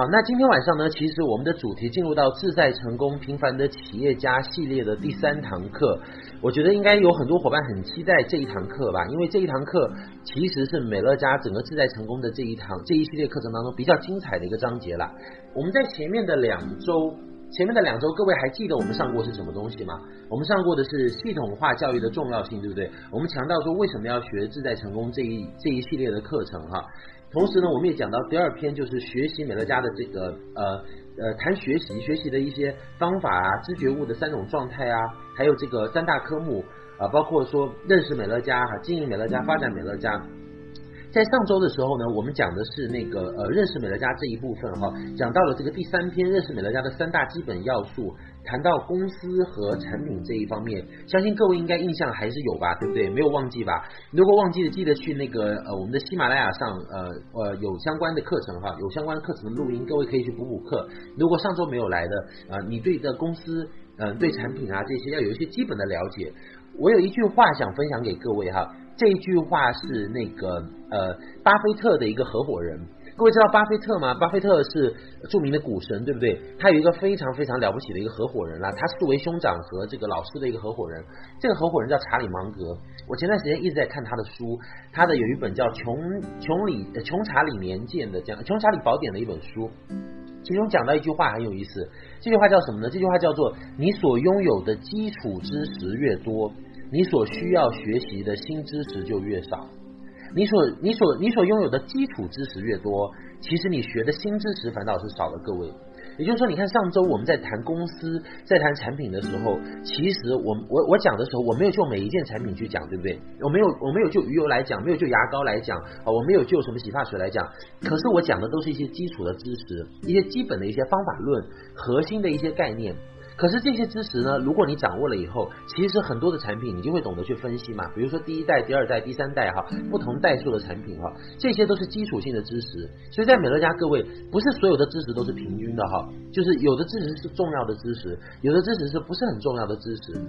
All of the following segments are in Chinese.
好，那今天晚上呢，其实我们的主题进入到自在成功平凡的企业家系列的第三堂课，我觉得应该有很多伙伴很期待这一堂课吧，因为这一堂课其实是美乐家整个自在成功的这一堂这一系列课程当中比较精彩的一个章节啦。我们在前面的两周，前面的两周，各位还记得我们上过是什么东西吗？我们上过的是系统化教育的重要性，对不对？我们强调说为什么要学自在成功这一这一系列的课程哈。同时呢，我们也讲到第二篇，就是学习美乐家的这个呃呃谈学习学习的一些方法啊，知觉悟的三种状态啊，还有这个三大科目啊，包括说认识美乐家哈，经营美乐家，发展美乐家。在上周的时候呢，我们讲的是那个呃认识美乐家这一部分哈，讲到了这个第三篇认识美乐家的三大基本要素。谈到公司和产品这一方面，相信各位应该印象还是有吧，对不对？没有忘记吧？如果忘记了，记得去那个呃我们的喜马拉雅上呃呃有相关的课程哈，有相关的课程的录音，各位可以去补补课。如果上周没有来的啊、呃，你对这公司嗯、呃、对产品啊这些要有一些基本的了解。我有一句话想分享给各位哈，这一句话是那个呃巴菲特的一个合伙人。各位知道巴菲特吗？巴菲特是著名的股神，对不对？他有一个非常非常了不起的一个合伙人啦，他是作为兄长和这个老师的一个合伙人。这个合伙人叫查理芒格。我前段时间一直在看他的书，他的有一本叫《穷穷理穷查理年鉴》的这样《穷查理宝典》的一本书，其中讲到一句话很有意思。这句话叫什么呢？这句话叫做：你所拥有的基础知识越多，你所需要学习的新知识就越少。你所你所你所拥有的基础知识越多，其实你学的新知识反倒是少了。各位，也就是说，你看上周我们在谈公司、在谈产品的时候，其实我我我讲的时候，我没有就每一件产品去讲，对不对？我没有我没有就鱼油来讲，没有就牙膏来讲啊，我没有就什么洗发水来讲。可是我讲的都是一些基础的知识，一些基本的一些方法论，核心的一些概念。可是这些知识呢，如果你掌握了以后，其实很多的产品你就会懂得去分析嘛。比如说第一代、第二代、第三代哈，不同代数的产品哈，这些都是基础性的知识。所以在美乐家各位，不是所有的知识都是平均的哈，就是有的知识是重要的知识，有的知识是不是很重要的知识。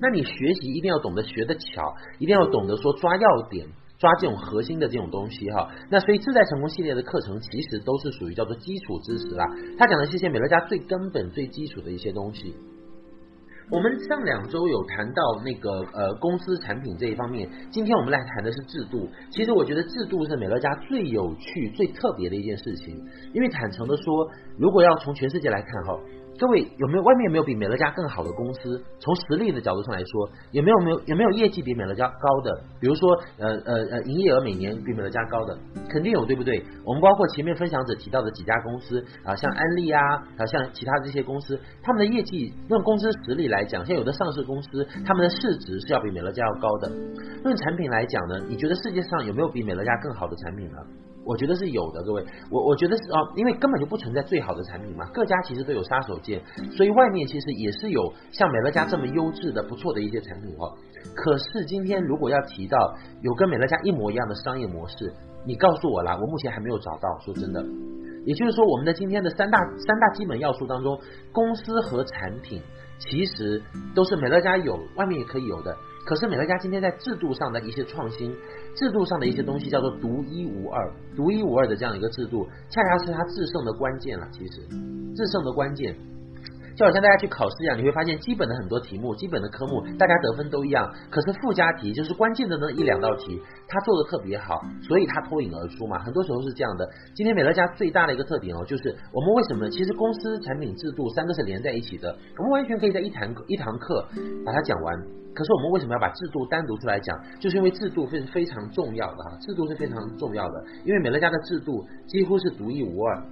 那你学习一定要懂得学得巧，一定要懂得说抓要点。抓这种核心的这种东西哈，那所以自在成功系列的课程其实都是属于叫做基础知识啦。他讲的是一些美乐家最根本、最基础的一些东西。我们上两周有谈到那个呃公司产品这一方面，今天我们来谈的是制度。其实我觉得制度是美乐家最有趣、最特别的一件事情，因为坦诚的说，如果要从全世界来看哈。各位有没有外面有没有比美乐家更好的公司？从实力的角度上来说，有没有没有有没有业绩比美乐家高的？比如说呃呃呃营业额每年比美乐家高的，肯定有，对不对？我们包括前面分享者提到的几家公司啊，像安利啊，啊像其他这些公司，他们的业绩论公司实力来讲，像有的上市公司，他们的市值是要比美乐家要高的。论产品来讲呢，你觉得世界上有没有比美乐家更好的产品呢？我觉得是有的，各位，我我觉得是啊，因为根本就不存在最好的产品嘛，各家其实都有杀手锏，所以外面其实也是有像美乐家这么优质的、不错的一些产品哦。可是今天如果要提到有跟美乐家一模一样的商业模式，你告诉我啦，我目前还没有找到。说真的，也就是说，我们的今天的三大三大基本要素当中，公司和产品其实都是美乐家有，外面也可以有的。可是美乐家今天在制度上的一些创新，制度上的一些东西叫做独一无二，独一无二的这样一个制度，恰恰是它制胜的关键了。其实，制胜的关键。就好像大家去考试一样，你会发现基本的很多题目，基本的科目，大家得分都一样。可是附加题就是关键的那一两道题，他做的特别好，所以他脱颖而出嘛。很多时候是这样的。今天美乐家最大的一个特点哦，就是我们为什么其实公司、产品、制度三个是连在一起的，我们完全可以在一堂一堂课把它讲完。可是我们为什么要把制度单独出来讲？就是因为制度是非常重要的哈，制度是非常重要的，因为美乐家的制度几乎是独一无二。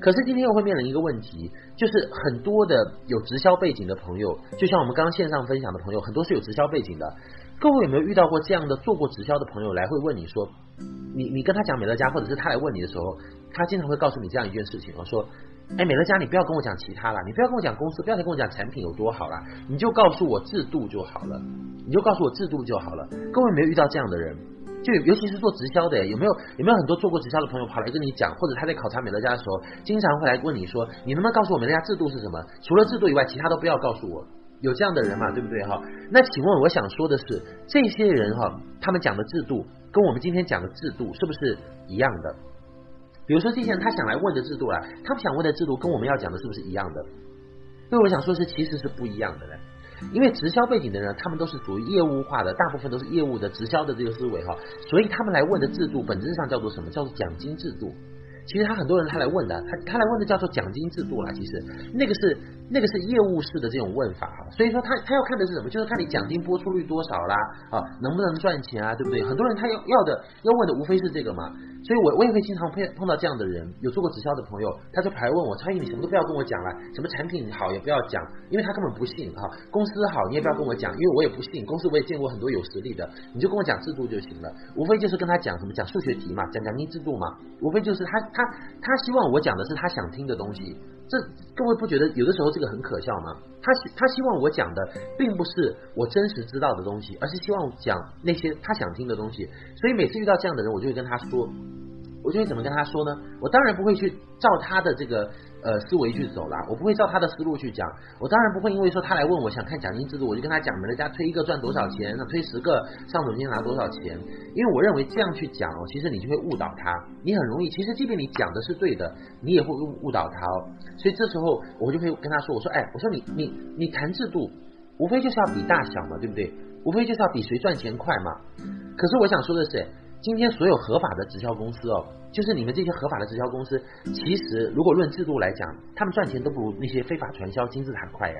可是今天又会面临一个问题，就是很多的有直销背景的朋友，就像我们刚刚线上分享的朋友，很多是有直销背景的。各位有没有遇到过这样的做过直销的朋友来会问你说，你你跟他讲美乐家，或者是他来问你的时候，他经常会告诉你这样一件事情，我说，哎，美乐家你不要跟我讲其他了，你不要跟我讲公司，不要再跟我讲产品有多好了，你就告诉我制度就好了，你就告诉我制度就好了。各位有没有遇到这样的人？就尤其是做直销的，有没有有没有很多做过直销的朋友跑来跟你讲，或者他在考察美乐家的时候，经常会来问你说，你能不能告诉我美乐家制度是什么？除了制度以外，其他都不要告诉我。有这样的人嘛，对不对哈？那请问我想说的是，这些人哈，他们讲的制度跟我们今天讲的制度是不是一样的？比如说这些人他想来问的制度啊，他们想问的制度跟我们要讲的是不是一样的？所以我想说是其实是不一样的嘞。因为直销背景的人，他们都是属于业务化的，大部分都是业务的直销的这个思维哈，所以他们来问的制度本质上叫做什么？叫做奖金制度。其实他很多人他来问的，他他来问的叫做奖金制度啦。其实那个是那个是业务式的这种问法哈，所以说他他要看的是什么？就是看你奖金播出率多少啦，啊，能不能赚钱啊，对不对？很多人他要要的要问的无非是这个嘛。所以我我也会经常碰碰到这样的人，有做过直销的朋友，他就跑来问我，超毅你什么都不要跟我讲了，什么产品好也不要讲，因为他根本不信哈，公司好你也不要跟我讲，因为我也不信，公司我也见过很多有实力的，你就跟我讲制度就行了，无非就是跟他讲什么讲数学题嘛，讲奖金制度嘛，无非就是他他他希望我讲的是他想听的东西。这各位不觉得有的时候这个很可笑吗？他他希望我讲的并不是我真实知道的东西，而是希望讲那些他想听的东西。所以每次遇到这样的人，我就会跟他说。我就会怎么跟他说呢？我当然不会去照他的这个呃思维去走啦，我不会照他的思路去讲。我当然不会因为说他来问我想看奖金制度，我就跟他讲每家推一个赚多少钱，那推十个上总监拿多少钱。因为我认为这样去讲哦，其实你就会误导他，你很容易。其实即便你讲的是对的，你也会误误导他哦。所以这时候我就会跟他说：“我说，哎，我说你你你谈制度，无非就是要比大小嘛，对不对？无非就是要比谁赚钱快嘛。可是我想说的是。”今天所有合法的直销公司哦，就是你们这些合法的直销公司，其实如果论制度来讲，他们赚钱都不如那些非法传销金字塔快呀。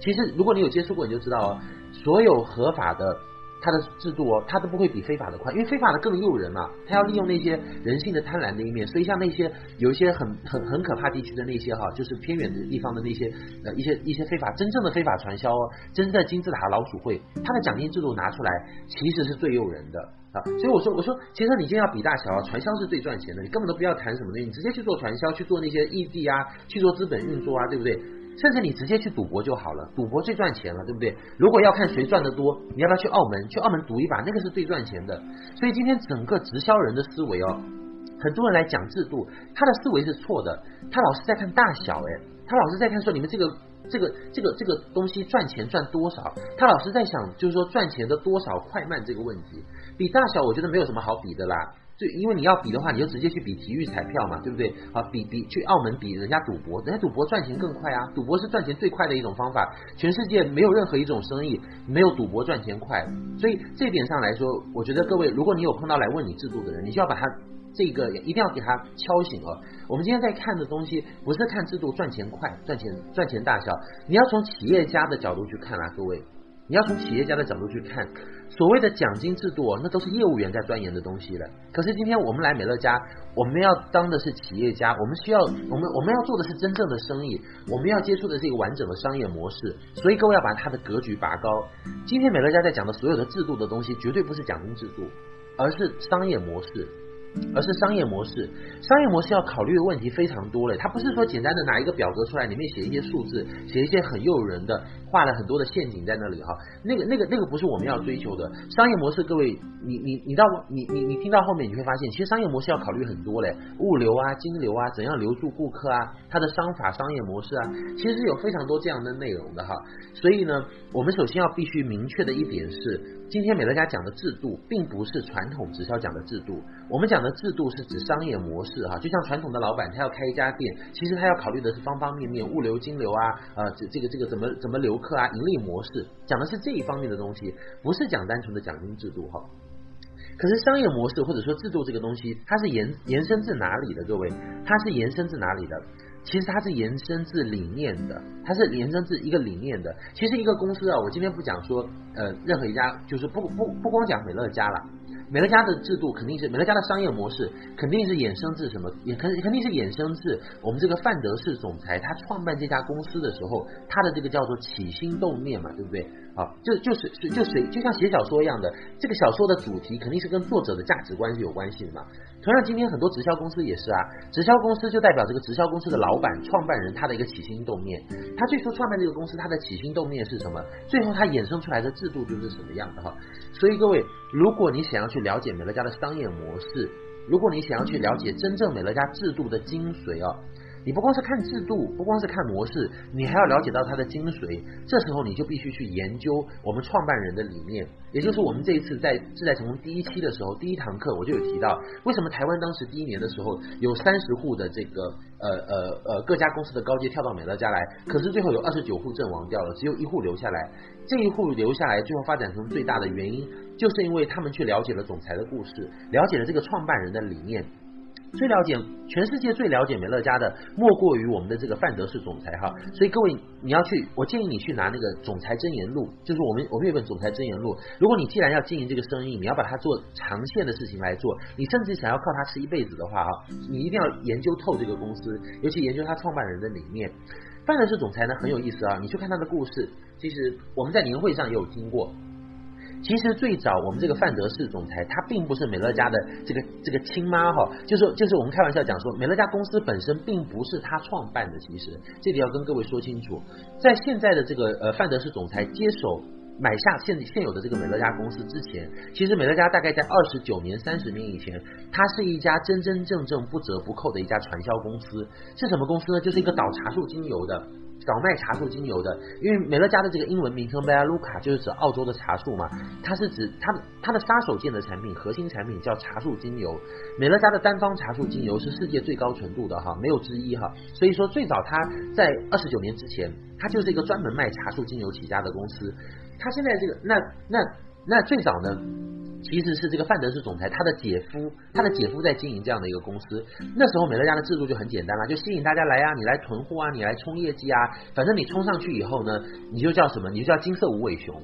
其实如果你有接触过，你就知道哦，所有合法的。它的制度哦，它都不会比非法的快，因为非法的更诱人嘛，它要利用那些人性的贪婪的一面，所以像那些有一些很很很可怕地区的那些哈，就是偏远的地方的那些呃一些一些非法真正的非法传销哦，真正的金字塔老鼠会，它的奖金制度拿出来其实是最诱人的啊，所以我说我说，其实你今天要比大小啊，传销是最赚钱的，你根本都不要谈什么东西，你直接去做传销，去做那些异地啊，去做资本运作啊，对不对？甚至你直接去赌博就好了，赌博最赚钱了，对不对？如果要看谁赚得多，你要不要去澳门？去澳门赌一把，那个是最赚钱的。所以今天整个直销人的思维哦，很多人来讲制度，他的思维是错的，他老是在看大小，哎，他老是在看说你们这个这个这个这个东西赚钱赚多少，他老是在想就是说赚钱的多少快慢这个问题，比大小我觉得没有什么好比的啦。就，因为你要比的话，你就直接去比体育彩票嘛，对不对？啊，比比去澳门比人家赌博，人家赌博赚钱更快啊，赌博是赚钱最快的一种方法，全世界没有任何一种生意没有赌博赚钱快，所以这点上来说，我觉得各位，如果你有碰到来问你制度的人，你就要把他这个一定要给他敲醒哦。我们今天在看的东西不是看制度赚钱快，赚钱赚钱大小，你要从企业家的角度去看啊，各位。你要从企业家的角度去看，所谓的奖金制度，那都是业务员在钻研的东西了。可是今天我们来美乐家，我们要当的是企业家，我们需要，我们我们要做的是真正的生意，我们要接触的是一个完整的商业模式。所以各位要把它的格局拔高。今天美乐家在讲的所有的制度的东西，绝对不是奖金制度，而是商业模式。而是商业模式，商业模式要考虑的问题非常多嘞，它不是说简单的拿一个表格出来，里面写一些数字，写一些很诱人的，画了很多的陷阱在那里哈，那个那个那个不是我们要追求的商业模式。各位，你你你到你你你听到后面你会发现，其实商业模式要考虑很多嘞，物流啊、金流啊、怎样留住顾客啊，它的商法、商业模式啊，其实是有非常多这样的内容的哈。所以呢，我们首先要必须明确的一点是。今天美乐家讲的制度，并不是传统直销讲的制度。我们讲的制度是指商业模式哈，就像传统的老板他要开一家店，其实他要考虑的是方方面面，物流、金流啊，呃，这这个这个怎么怎么留客啊，盈利模式，讲的是这一方面的东西，不是讲单纯的奖金制度哈。可是商业模式或者说制度这个东西，它是延延伸自哪里的？各位，它是延伸自哪里的？其实它是延伸自理念的，它是延伸自一个理念的。其实一个公司啊，我今天不讲说，呃，任何一家就是不不不光讲美乐家了。美乐家的制度肯定是美乐家的商业模式，肯定是衍生自什么？也肯肯定是衍生自我们这个范德士总裁他创办这家公司的时候，他的这个叫做起心动念嘛，对不对？啊，就就是就是就像写小说一样的，这个小说的主题肯定是跟作者的价值观是有关系的嘛。同样，今天很多直销公司也是啊，直销公司就代表这个直销公司的老板、创办人他的一个起心动念。他最初创办这个公司，他的起心动念是什么？最后他衍生出来的制度就是什么样的哈。所以各位，如果你想要去了解美乐家的商业模式，如果你想要去了解真正美乐家制度的精髓哦。你不光是看制度，不光是看模式，你还要了解到它的精髓。这时候你就必须去研究我们创办人的理念，也就是我们这一次在志在成功第一期的时候，第一堂课我就有提到，为什么台湾当时第一年的时候有三十户的这个呃呃呃各家公司的高阶跳到美乐家来，可是最后有二十九户阵亡掉了，只有一户留下来。这一户留下来，最后发展成最大的原因，就是因为他们去了解了总裁的故事，了解了这个创办人的理念。最了解全世界最了解美乐家的，莫过于我们的这个范德士总裁哈。所以各位，你要去，我建议你去拿那个《总裁箴言录》，就是我们我们有本《总裁箴言录》。如果你既然要经营这个生意，你要把它做长线的事情来做，你甚至想要靠它吃一辈子的话哈，你一定要研究透这个公司，尤其研究他创办人的理念。范德士总裁呢很有意思啊，你去看他的故事，其实我们在年会上也有听过。其实最早我们这个范德士总裁，他并不是美乐家的这个这个亲妈哈，就是就是我们开玩笑讲说，美乐家公司本身并不是他创办的。其实这里要跟各位说清楚，在现在的这个呃范德士总裁接手买下现现有的这个美乐家公司之前，其实美乐家大概在二十九年、三十年以前，它是一家真真正正不折不扣的一家传销公司。是什么公司呢？就是一个倒茶树精油的。倒卖茶树精油的，因为美乐家的这个英文名称 Belluca 就是指澳洲的茶树嘛，它是指它它的杀手锏的产品，核心产品叫茶树精油。美乐家的单方茶树精油是世界最高纯度的哈，没有之一哈。所以说最早它在二十九年之前，它就是一个专门卖茶树精油起家的公司。它现在这个那那那最早呢？其实是这个范德士总裁，他的姐夫，他的姐夫在经营这样的一个公司。那时候美乐家的制度就很简单了，就吸引大家来啊，你来囤货啊，你来冲业绩啊，反正你冲上去以后呢，你就叫什么？你就叫金色无尾熊。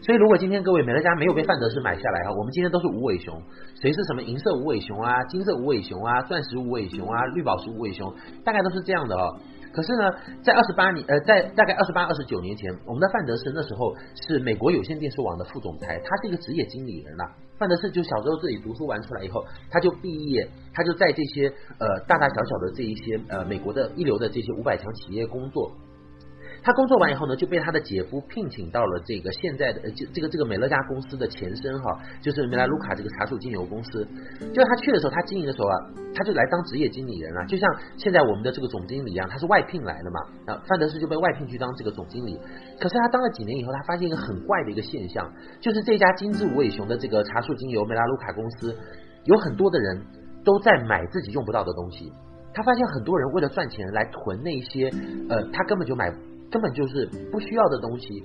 所以如果今天各位美乐家没有被范德士买下来哈，我们今天都是无尾熊。谁是什么银色无尾熊啊，金色无尾熊啊，钻石无尾熊啊，绿宝石无尾熊，大概都是这样的哦。可是呢，在二十八年，呃，在大概二十八、二十九年前，我们的范德士那时候是美国有线电视网的副总裁，他是一个职业经理人呐。范德胜就小时候自己读书完出来以后，他就毕业，他就在这些呃大大小小的这一些呃美国的一流的这些五百强企业工作。他工作完以后呢，就被他的姐夫聘请到了这个现在的这这个这个美乐家公司的前身哈，就是梅莱卢卡这个茶树精油公司。就他去的时候，他经营的时候啊，他就来当职业经理人啊，就像现在我们的这个总经理一样，他是外聘来的嘛。啊，范德斯就被外聘去当这个总经理。可是他当了几年以后，他发现一个很怪的一个现象，就是这家金枝无尾熊的这个茶树精油梅拉卢卡公司，有很多的人都在买自己用不到的东西。他发现很多人为了赚钱来囤那些呃，他根本就买。根本就是不需要的东西。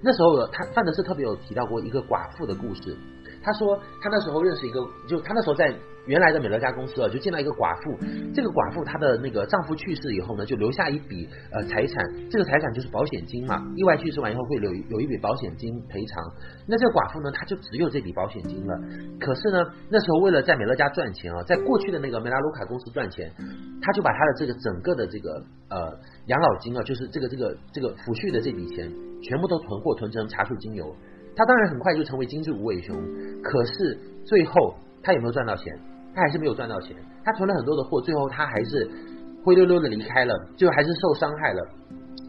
那时候他范德斯特别有提到过一个寡妇的故事。他说他那时候认识一个，就他那时候在原来的美乐家公司啊，就见到一个寡妇。这个寡妇她的那个丈夫去世以后呢，就留下一笔呃财产，这个财产就是保险金嘛。意外去世完以后会留有一笔保险金赔偿。那这个寡妇呢，她就只有这笔保险金了。可是呢，那时候为了在美乐家赚钱啊，在过去的那个梅拉卢卡公司赚钱，他就把他的这个整个的这个呃养老金啊，就是这个这个这个抚恤的这笔钱，全部都囤货囤成茶树精油。他当然很快就成为精致无尾熊，可是最后他有没有赚到钱？他还是没有赚到钱。他囤了很多的货，最后他还是灰溜溜的离开了，最后还是受伤害了。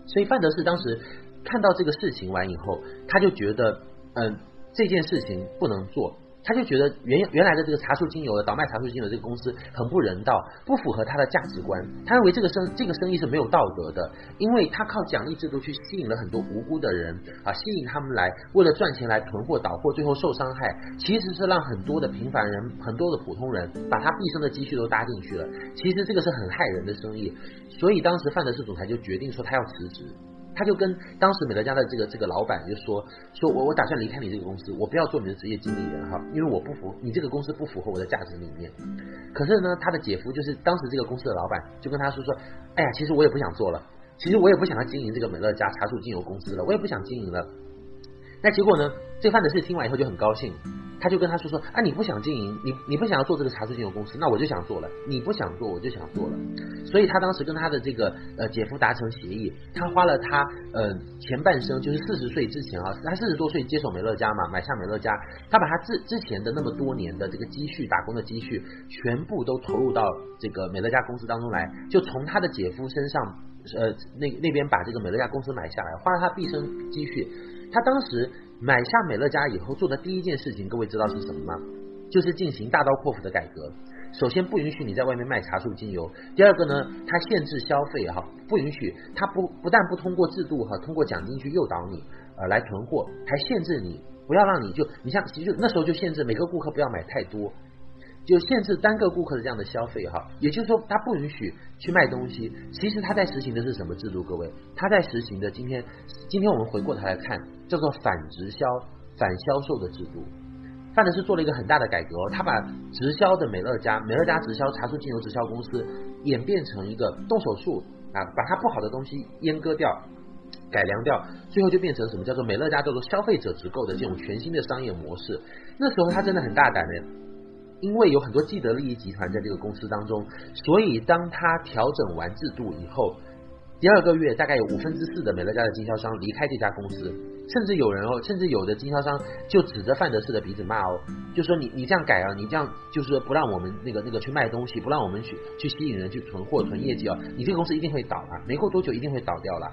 所以范德士当时看到这个事情完以后，他就觉得，嗯，这件事情不能做。他就觉得原原来的这个茶树精油的倒卖茶树精油这个公司很不人道，不符合他的价值观。他认为这个生这个生意是没有道德的，因为他靠奖励制度去吸引了很多无辜的人啊，吸引他们来为了赚钱来囤货倒货，最后受伤害，其实是让很多的平凡人、很多的普通人把他毕生的积蓄都搭进去了。其实这个是很害人的生意，所以当时范德士总裁就决定说他要辞职。他就跟当时美乐家的这个这个老板就说：“说我我打算离开你这个公司，我不要做你的职业经理人哈，因为我不符你这个公司不符合我的价值理念。”可是呢，他的姐夫就是当时这个公司的老板，就跟他说说：“哎呀，其实我也不想做了，其实我也不想要经营这个美乐家茶树精油公司了，我也不想经营了。”那结果呢，这范德士听完以后就很高兴。他就跟他说说啊，你不想经营，你你不想要做这个茶树精油公司，那我就想做了。你不想做，我就想做了。所以他当时跟他的这个呃姐夫达成协议，他花了他呃前半生，就是四十岁之前啊，他四十多岁接手美乐家嘛，买下美乐家，他把他之之前的那么多年的这个积蓄，打工的积蓄，全部都投入到这个美乐家公司当中来，就从他的姐夫身上呃那那边把这个美乐家公司买下来，花了他毕生积蓄。他当时。买下美乐家以后做的第一件事情，各位知道是什么吗？就是进行大刀阔斧的改革。首先不允许你在外面卖茶树精油，第二个呢，它限制消费哈，不允许，它不不但不通过制度哈，通过奖金去诱导你呃来囤货，还限制你不要让你就你像其实就那时候就限制每个顾客不要买太多。就限制单个顾客的这样的消费哈，也就是说，他不允许去卖东西。其实他在实行的是什么制度？各位，他在实行的今天，今天我们回过头来看，叫做反直销、反销售的制度。范德士做了一个很大的改革，他把直销的美乐家、美乐家直销茶树精油直销公司演变成一个动手术啊，把它不好的东西阉割掉、改良掉，最后就变成什么叫做美乐家叫做消费者直购的这种全新的商业模式。那时候他真的很大胆的。因为有很多既得利益集团在这个公司当中，所以当他调整完制度以后，第二个月大概有五分之四的美乐家的经销商离开这家公司，甚至有人哦，甚至有的经销商就指着范德士的鼻子骂哦，就说你你这样改啊，你这样就是说不让我们那个那个去卖东西，不让我们去去吸引人去囤货囤业绩哦，你这个公司一定会倒啊，没过多久一定会倒掉了。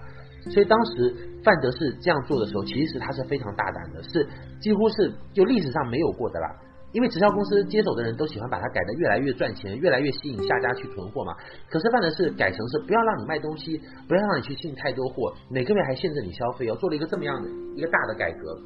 所以当时范德士这样做的时候，其实他是非常大胆的，是几乎是就历史上没有过的啦。因为直销公司接手的人都喜欢把它改得越来越赚钱，越来越吸引下家去囤货嘛。可是犯的是改成是不要让你卖东西，不要让你去进太多货，每个月还限制你消费哦，做了一个这么样的一个大的改革。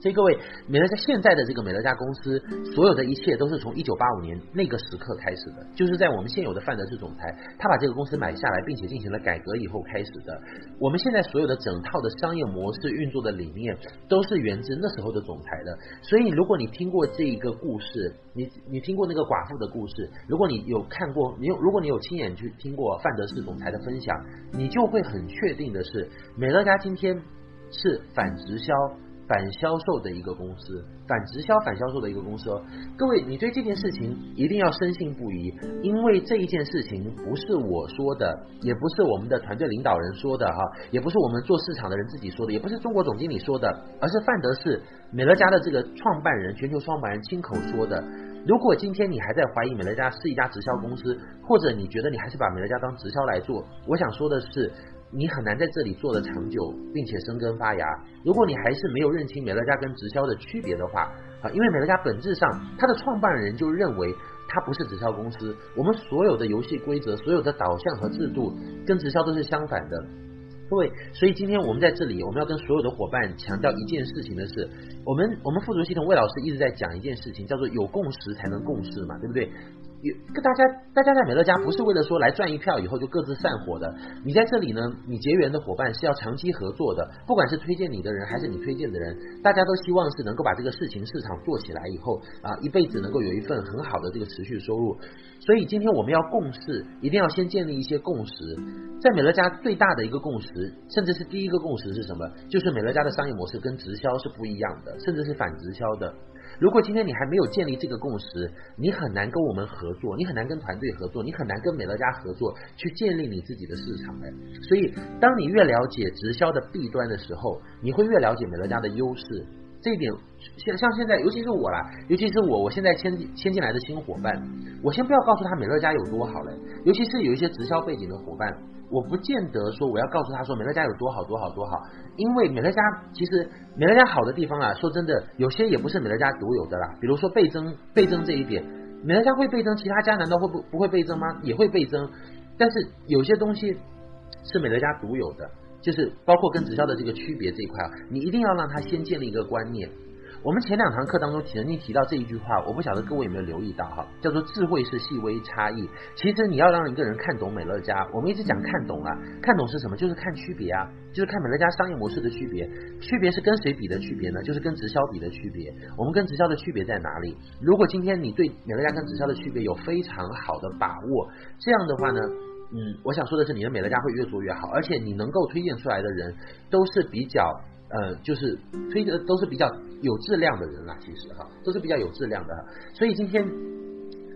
所以各位，美乐家现在的这个美乐家公司，所有的一切都是从一九八五年那个时刻开始的，就是在我们现有的范德士总裁他把这个公司买下来，并且进行了改革以后开始的。我们现在所有的整套的商业模式运作的理念，都是源自那时候的总裁的。所以，如果你听过这一个故事，你你听过那个寡妇的故事，如果你有看过，你有如果你有亲眼去听过范德士总裁的分享，你就会很确定的是，美乐家今天是反直销。反销售的一个公司，反直销、反销售的一个公司。各位，你对这件事情一定要深信不疑，因为这一件事情不是我说的，也不是我们的团队领导人说的哈，也不是我们做市场的人自己说的，也不是中国总经理说的，而是范德士美乐家的这个创办人、全球创办人亲口说的。如果今天你还在怀疑美乐家是一家直销公司，或者你觉得你还是把美乐家当直销来做，我想说的是。你很难在这里做得长久，并且生根发芽。如果你还是没有认清美乐家跟直销的区别的话，啊，因为美乐家本质上，它的创办人就认为它不是直销公司。我们所有的游戏规则、所有的导向和制度，跟直销都是相反的。各位，所以今天我们在这里，我们要跟所有的伙伴强调一件事情的是，我们我们富足系统魏老师一直在讲一件事情，叫做有共识才能共事嘛，对不对？有跟大家，大家在美乐家不是为了说来赚一票以后就各自散伙的。你在这里呢，你结缘的伙伴是要长期合作的，不管是推荐你的人还是你推荐的人，大家都希望是能够把这个事情市场做起来以后啊，一辈子能够有一份很好的这个持续收入。所以今天我们要共事，一定要先建立一些共识。在美乐家最大的一个共识，甚至是第一个共识是什么？就是美乐家的商业模式跟直销是不一样的，甚至是反直销的。如果今天你还没有建立这个共识，你很难跟我们合作，你很难跟团队合作，你很难跟美乐家合作去建立你自己的市场的。所以，当你越了解直销的弊端的时候，你会越了解美乐家的优势。这一点，像像现在，尤其是我啦，尤其是我，我现在签签进来的新伙伴，我先不要告诉他美乐家有多好嘞，尤其是有一些直销背景的伙伴。我不见得说我要告诉他说美乐家有多好多好多好，因为美乐家其实美乐家好的地方啊，说真的，有些也不是美乐家独有的啦。比如说倍增，倍增这一点，美乐家会倍增，其他家难道会不不会倍增吗？也会倍增，但是有些东西是美乐家独有的，就是包括跟直销的这个区别这一块啊，你一定要让他先建立一个观念。我们前两堂课当中曾经提到这一句话，我不晓得各位有没有留意到哈，叫做智慧是细微差异。其实你要让一个人看懂美乐家，我们一直讲看懂啊，看懂是什么？就是看区别啊，就是看美乐家商业模式的区别。区别是跟谁比的区别呢？就是跟直销比的区别。我们跟直销的区别在哪里？如果今天你对美乐家跟直销的区别有非常好的把握，这样的话呢，嗯，我想说的是，你的美乐家会越做越好，而且你能够推荐出来的人都是比较。呃，就是推的都是比较有质量的人啦，其实哈，都是比较有质量的。所以今天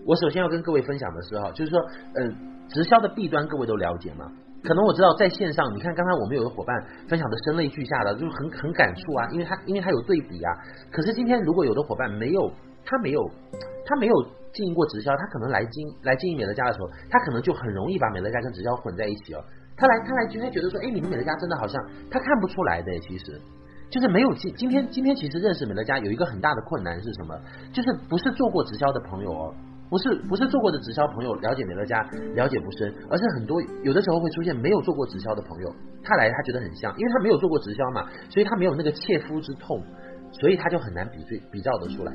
我首先要跟各位分享的是哈，就是说，嗯、直销的弊端各位都了解吗？可能我知道在线上，你看刚才我们有个伙伴分享的声泪俱下的，就是很很感触啊，因为他因为他有对比啊。可是今天如果有的伙伴没有，他没有他没有经营过直销，他可能来经来经营美乐家的时候，他可能就很容易把美乐家跟直销混在一起哦。他来，他来，就会觉得说，哎，你们美乐家真的好像他看不出来的，其实就是没有今今天今天其实认识美乐家有一个很大的困难是什么？就是不是做过直销的朋友哦，不是不是做过的直销朋友了解美乐家了解不深，而是很多有的时候会出现没有做过直销的朋友，他来他觉得很像，因为他没有做过直销嘛，所以他没有那个切肤之痛，所以他就很难比对比较得出来。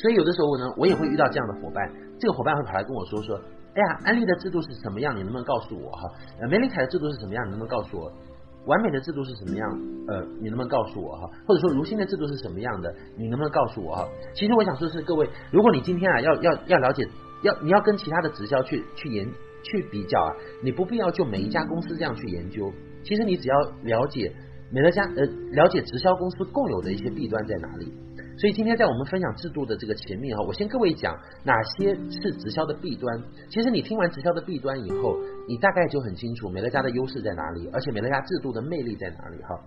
所以有的时候呢，我也会遇到这样的伙伴，这个伙伴会跑来跟我说说，哎呀，安利的制度是什么样？你能不能告诉我哈？呃，玫琳凯的制度是什么样？你能不能告诉我？完美的制度是什么样？呃，你能不能告诉我哈？或者说如新的制度是什么样的？你能不能告诉我哈？其实我想说的是，各位，如果你今天啊要要要了解，要你要跟其他的直销去去研去比较啊，你不必要就每一家公司这样去研究。其实你只要了解美乐家呃，了解直销公司共有的一些弊端在哪里。所以今天在我们分享制度的这个前面哈，我先各位讲哪些是直销的弊端。其实你听完直销的弊端以后，你大概就很清楚美乐家的优势在哪里，而且美乐家制度的魅力在哪里哈。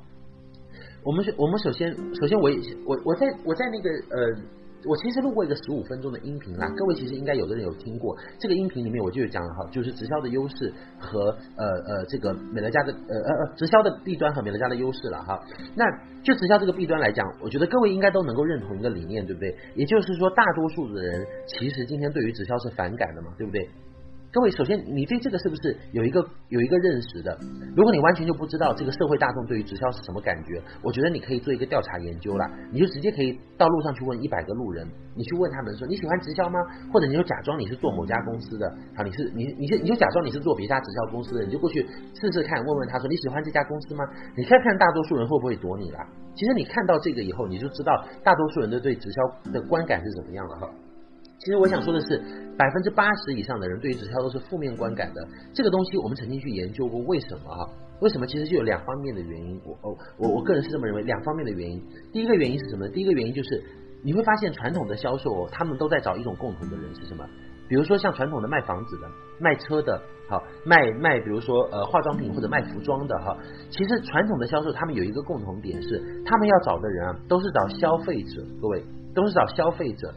我们我们首先首先我也我我在我在那个呃。我其实录过一个十五分钟的音频啦，各位其实应该有的人有听过这个音频里面，我就有讲了哈，就是直销的优势和呃呃这个美乐家的呃呃呃直销的弊端和美乐家的优势了哈。那就直销这个弊端来讲，我觉得各位应该都能够认同一个理念，对不对？也就是说，大多数的人其实今天对于直销是反感的嘛，对不对？各位，首先你对这个是不是有一个有一个认识的？如果你完全就不知道这个社会大众对于直销是什么感觉，我觉得你可以做一个调查研究啦，你就直接可以到路上去问一百个路人，你去问他们说你喜欢直销吗？或者你就假装你是做某家公司的，好，你是你你就你就假装你是做别家直销公司的，你就过去试试看，问问他说你喜欢这家公司吗？你看看大多数人会不会躲你啦？其实你看到这个以后，你就知道大多数人都对直销的观感是怎么样了哈。其实我想说的是，百分之八十以上的人对于直销都是负面观感的。这个东西我们曾经去研究过，为什么啊？为什么？其实就有两方面的原因。我哦，我我个人是这么认为，两方面的原因。第一个原因是什么呢？第一个原因就是你会发现传统的销售，他们都在找一种共同的人是什么？比如说像传统的卖房子的、卖车的，好卖卖，比如说呃化妆品或者卖服装的哈。其实传统的销售，他们有一个共同点是，他们要找的人啊，都是找消费者，各位都是找消费者。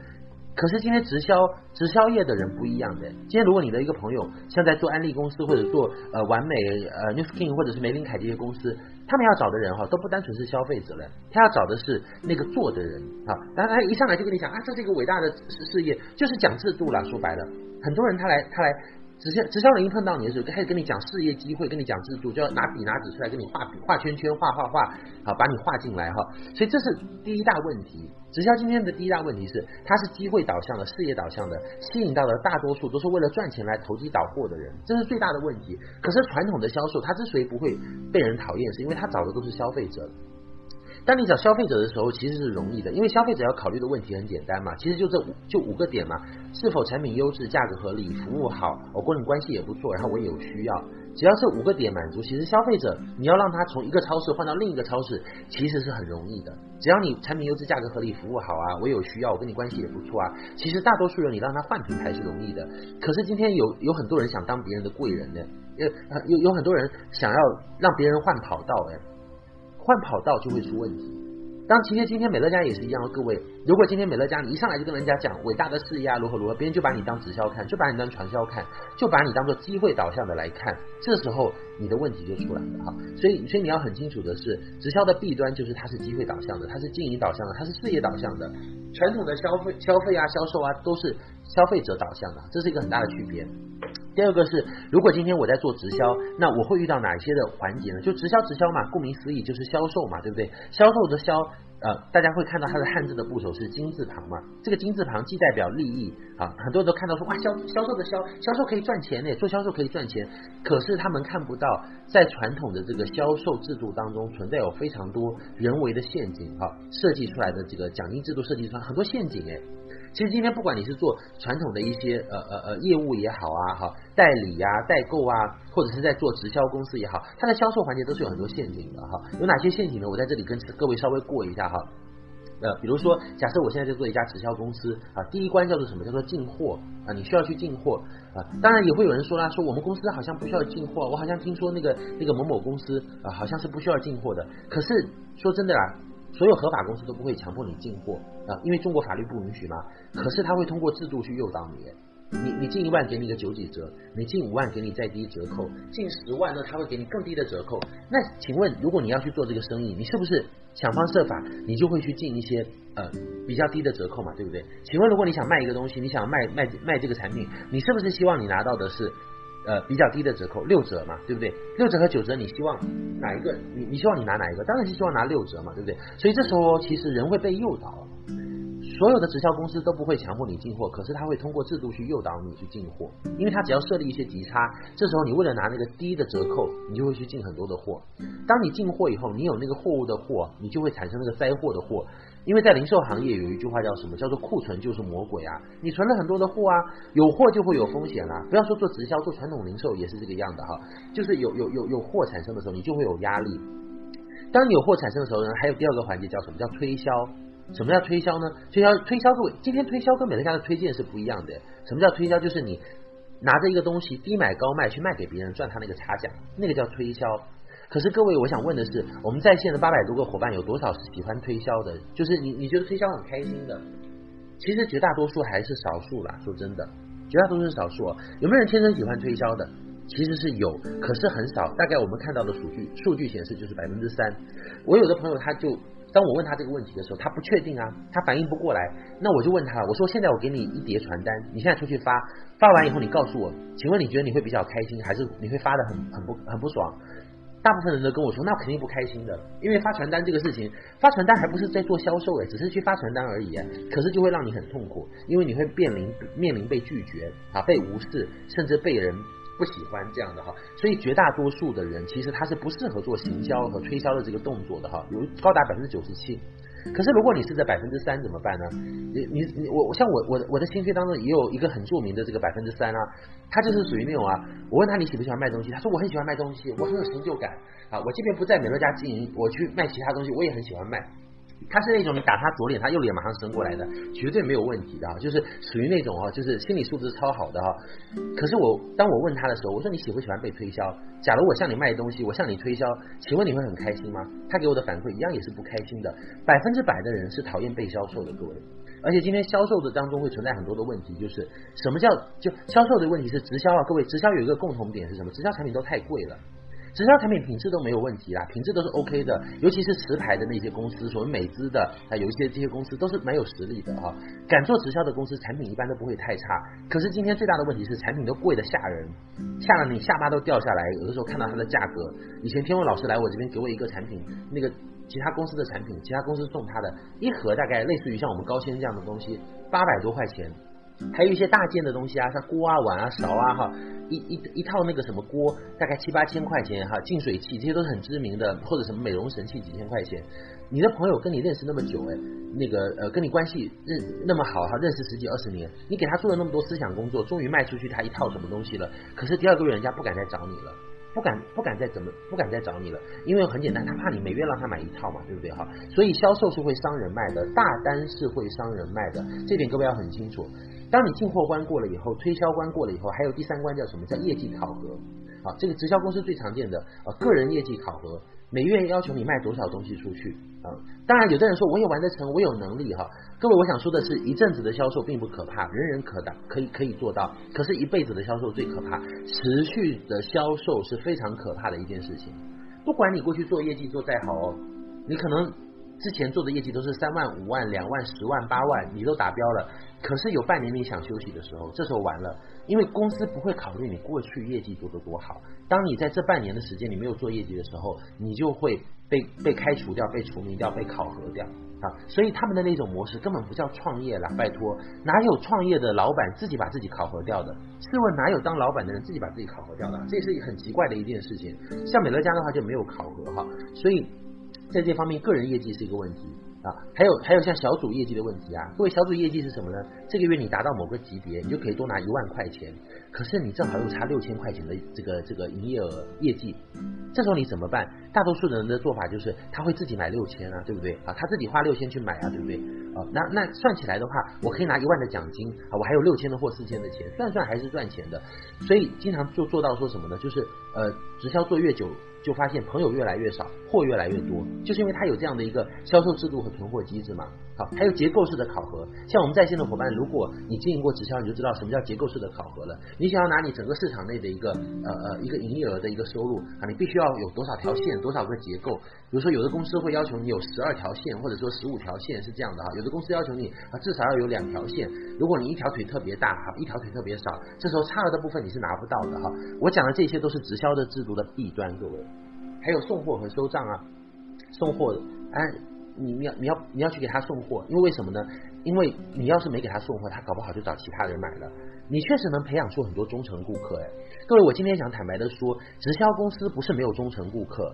可是今天直销直销业的人不一样的。今天如果你的一个朋友像在做安利公司或者做呃完美呃 Nu Skin 或者是玫琳凯这些公司，他们要找的人哈都不单纯是消费者了，他要找的是那个做的人啊。当然他一上来就跟你讲啊，这是一个伟大的事业，就是讲制度了。说白了，很多人他来他来。直销直销人一碰到你的时候，开始跟你讲事业机会，跟你讲制度，就要拿笔拿纸出来跟你画笔画圈圈画画画，好把你画进来哈。所以这是第一大问题。直销今天的第一大问题是，它是机会导向的、事业导向的，吸引到的大多数都是为了赚钱来投机倒货的人，这是最大的问题。可是传统的销售，它之所以不会被人讨厌，是因为它找的都是消费者。当你找消费者的时候，其实是容易的，因为消费者要考虑的问题很简单嘛，其实就这五就五个点嘛，是否产品优质、价格合理、服务好，我跟你关系也不错，然后我也有需要，只要这五个点满足，其实消费者你要让他从一个超市换到另一个超市，其实是很容易的。只要你产品优质、价格合理、服务好啊，我有需要，我跟你关系也不错啊，其实大多数人你让他换品牌是容易的。可是今天有有很多人想当别人的贵人呢，有有有很多人想要让别人换跑道哎。换跑道就会出问题。当其实今天美乐家也是一样，各位，如果今天美乐家你一上来就跟人家讲伟大的事业啊，如何如何，别人就把你当直销看，就把你当传销看，就把你当做机会导向的来看，这时候你的问题就出来了哈。所以，所以你要很清楚的是，直销的弊端就是它是机会导向的，它是经营导向的，它是事业导向的。传统的消费、消费啊、销售啊，都是消费者导向的，这是一个很大的区别。第二个是，如果今天我在做直销，那我会遇到哪些的环节呢？就直销，直销嘛，顾名思义就是销售嘛，对不对？销售的销，呃，大家会看到它的汉字的部首是金字旁嘛。这个金字旁既代表利益啊，很多人都看到说哇，销销售的销，销售可以赚钱呢，做销售可以赚钱。可是他们看不到，在传统的这个销售制度当中，存在有非常多人为的陷阱啊，设计出来的这个奖金制度设计出来很多陷阱哎。其实今天不管你是做传统的一些呃呃呃业务也好啊，哈代理呀、啊、代购啊，或者是在做直销公司也好，它的销售环节都是有很多陷阱的哈。有哪些陷阱呢？我在这里跟各位稍微过一下哈。呃，比如说，假设我现在在做一家直销公司啊，第一关叫做什么？叫做进货啊，你需要去进货啊。当然也会有人说啦，说我们公司好像不需要进货，我好像听说那个那个某某公司啊，好像是不需要进货的。可是说真的啦。所有合法公司都不会强迫你进货啊，因为中国法律不允许嘛。可是他会通过制度去诱导你，你你进一万给你个九几折，你进五万给你再低折扣，进十万呢他会给你更低的折扣。那请问，如果你要去做这个生意，你是不是想方设法你就会去进一些呃比较低的折扣嘛，对不对？请问，如果你想卖一个东西，你想卖卖卖这个产品，你是不是希望你拿到的是呃比较低的折扣，六折嘛，对不对？六折和九折，你希望哪一个？你你希望你拿哪一个？当然是希望拿六折嘛，对不对？所以这时候其实人会被诱导。所有的直销公司都不会强迫你进货，可是他会通过制度去诱导你去进货，因为他只要设立一些级差，这时候你为了拿那个低的折扣，你就会去进很多的货。当你进货以后，你有那个货物的货，你就会产生那个灾货的货。因为在零售行业有一句话叫什么？叫做库存就是魔鬼啊！你存了很多的货啊，有货就会有风险啦。不要说做直销，做传统零售也是这个样的哈，就是有有有有货产生的时候，你就会有压力。当你有货产生的时候呢，还有第二个环节叫什么？叫推销。什么叫推销呢？推销推销，各位，今天推销跟美乐家的推荐是不一样的。什么叫推销？就是你拿着一个东西低买高卖去卖给别人，赚他那个差价，那个叫推销。可是各位，我想问的是，我们在线的八百多个伙伴有多少是喜欢推销的？就是你你觉得推销很开心的？其实绝大多数还是少数啦。说真的，绝大多数是少数。有没有人天生喜欢推销的？其实是有，可是很少。大概我们看到的数据，数据显示就是百分之三。我有的朋友他就。当我问他这个问题的时候，他不确定啊，他反应不过来。那我就问他，我说现在我给你一叠传单，你现在出去发，发完以后你告诉我，请问你觉得你会比较开心，还是你会发得很很不很不爽？大部分人都跟我说，那肯定不开心的，因为发传单这个事情，发传单还不是在做销售诶，只是去发传单而已，可是就会让你很痛苦，因为你会面临面临被拒绝啊，被无视，甚至被人。不喜欢这样的哈，所以绝大多数的人其实他是不适合做行销和推销的这个动作的哈，有高达百分之九十七。可是如果你是这百分之三怎么办呢？你你你我像我我我的心扉当中也有一个很著名的这个百分之三啊，他就是属于那种啊，我问他你喜不喜欢卖东西，他说我很喜欢卖东西，我很有成就感啊，我即便不在美乐家经营，我去卖其他东西我也很喜欢卖。他是那种你打他左脸，他右脸马上伸过来的，绝对没有问题的啊，就是属于那种哦，就是心理素质超好的哈。可是我当我问他的时候，我说你喜不喜欢被推销？假如我向你卖东西，我向你推销，请问你会很开心吗？他给我的反馈一样也是不开心的。百分之百的人是讨厌被销售的，各位。而且今天销售的当中会存在很多的问题，就是什么叫就销售的问题是直销啊，各位，直销有一个共同点是什么？直销产品都太贵了。直销产品品质都没有问题啦，品质都是 OK 的，尤其是持牌的那些公司，所谓美资的啊，有一些这些公司都是蛮有实力的哈。敢做直销的公司，产品一般都不会太差。可是今天最大的问题是，产品都贵的吓人，吓得你下巴都掉下来。有的时候看到它的价格，以前天文老师来我这边给我一个产品，那个其他公司的产品，其他公司送他的一盒大概类似于像我们高纤这样的东西，八百多块钱。还有一些大件的东西啊，像锅啊、碗啊、勺啊，哈，一一一套那个什么锅，大概七八千块钱哈，净水器这些都是很知名的，或者什么美容神器几千块钱。你的朋友跟你认识那么久哎，那个呃跟你关系认那么好哈，认识十几二十年，你给他做了那么多思想工作，终于卖出去他一套什么东西了，可是第二个月人家不敢再找你了。不敢不敢再怎么不敢再找你了，因为很简单，他怕你每月让他买一套嘛，对不对哈？所以销售是会伤人脉的，大单是会伤人脉的，这点各位要很清楚。当你进货关过了以后，推销关过了以后，还有第三关叫什么？叫业绩考核。啊，这个直销公司最常见的啊，个人业绩考核。每月要求你卖多少东西出去啊？当然，有的人说我也玩得成，我有能力哈。各位，我想说的是，一阵子的销售并不可怕，人人可达，可以可以做到。可是，一辈子的销售最可怕，持续的销售是非常可怕的一件事情。不管你过去做业绩做再好哦，你可能。之前做的业绩都是三万、五万、两万、十万、八万，你都达标了。可是有半年你想休息的时候，这时候完了，因为公司不会考虑你过去业绩做得多好。当你在这半年的时间你没有做业绩的时候，你就会被被开除掉、被除名掉、被考核掉啊。所以他们的那种模式根本不叫创业啦，拜托，哪有创业的老板自己把自己考核掉的？试问哪有当老板的人自己把自己考核掉的？这是很奇怪的一件事情。像美乐家的话就没有考核哈，所以。在这方面，个人业绩是一个问题啊，还有还有像小组业绩的问题啊。各位，小组业绩是什么呢？这个月你达到某个级别，你就可以多拿一万块钱。可是你正好又差六千块钱的这个这个营业额业绩，这时候你怎么办？大多数人的做法就是他会自己买六千啊，对不对啊？他自己花六千去买啊，对不对啊？那那算起来的话，我可以拿一万的奖金啊，我还有六千的或四千的钱，算算还是赚钱的。所以经常做做到说什么呢？就是呃，直销做越久。就发现朋友越来越少，货越来越多，就是因为它有这样的一个销售制度和囤货机制嘛。好，还有结构式的考核，像我们在线的伙伴，如果你经营过直销，你就知道什么叫结构式的考核了。你想要拿你整个市场内的一个呃呃一个营业额的一个收入啊，你必须要有多少条线，多少个结构。比如说，有的公司会要求你有十二条线，或者说十五条线是这样的哈。有的公司要求你啊至少要有两条线。如果你一条腿特别大哈，一条腿特别少，这时候差额的部分你是拿不到的哈。我讲的这些都是直销的制度的弊端，各位。还有送货和收账啊，送货哎。你你要你要你要去给他送货，因为为什么呢？因为你要是没给他送货，他搞不好就找其他人买了。你确实能培养出很多忠诚顾客哎。各位，我今天想坦白的说，直销公司不是没有忠诚顾客。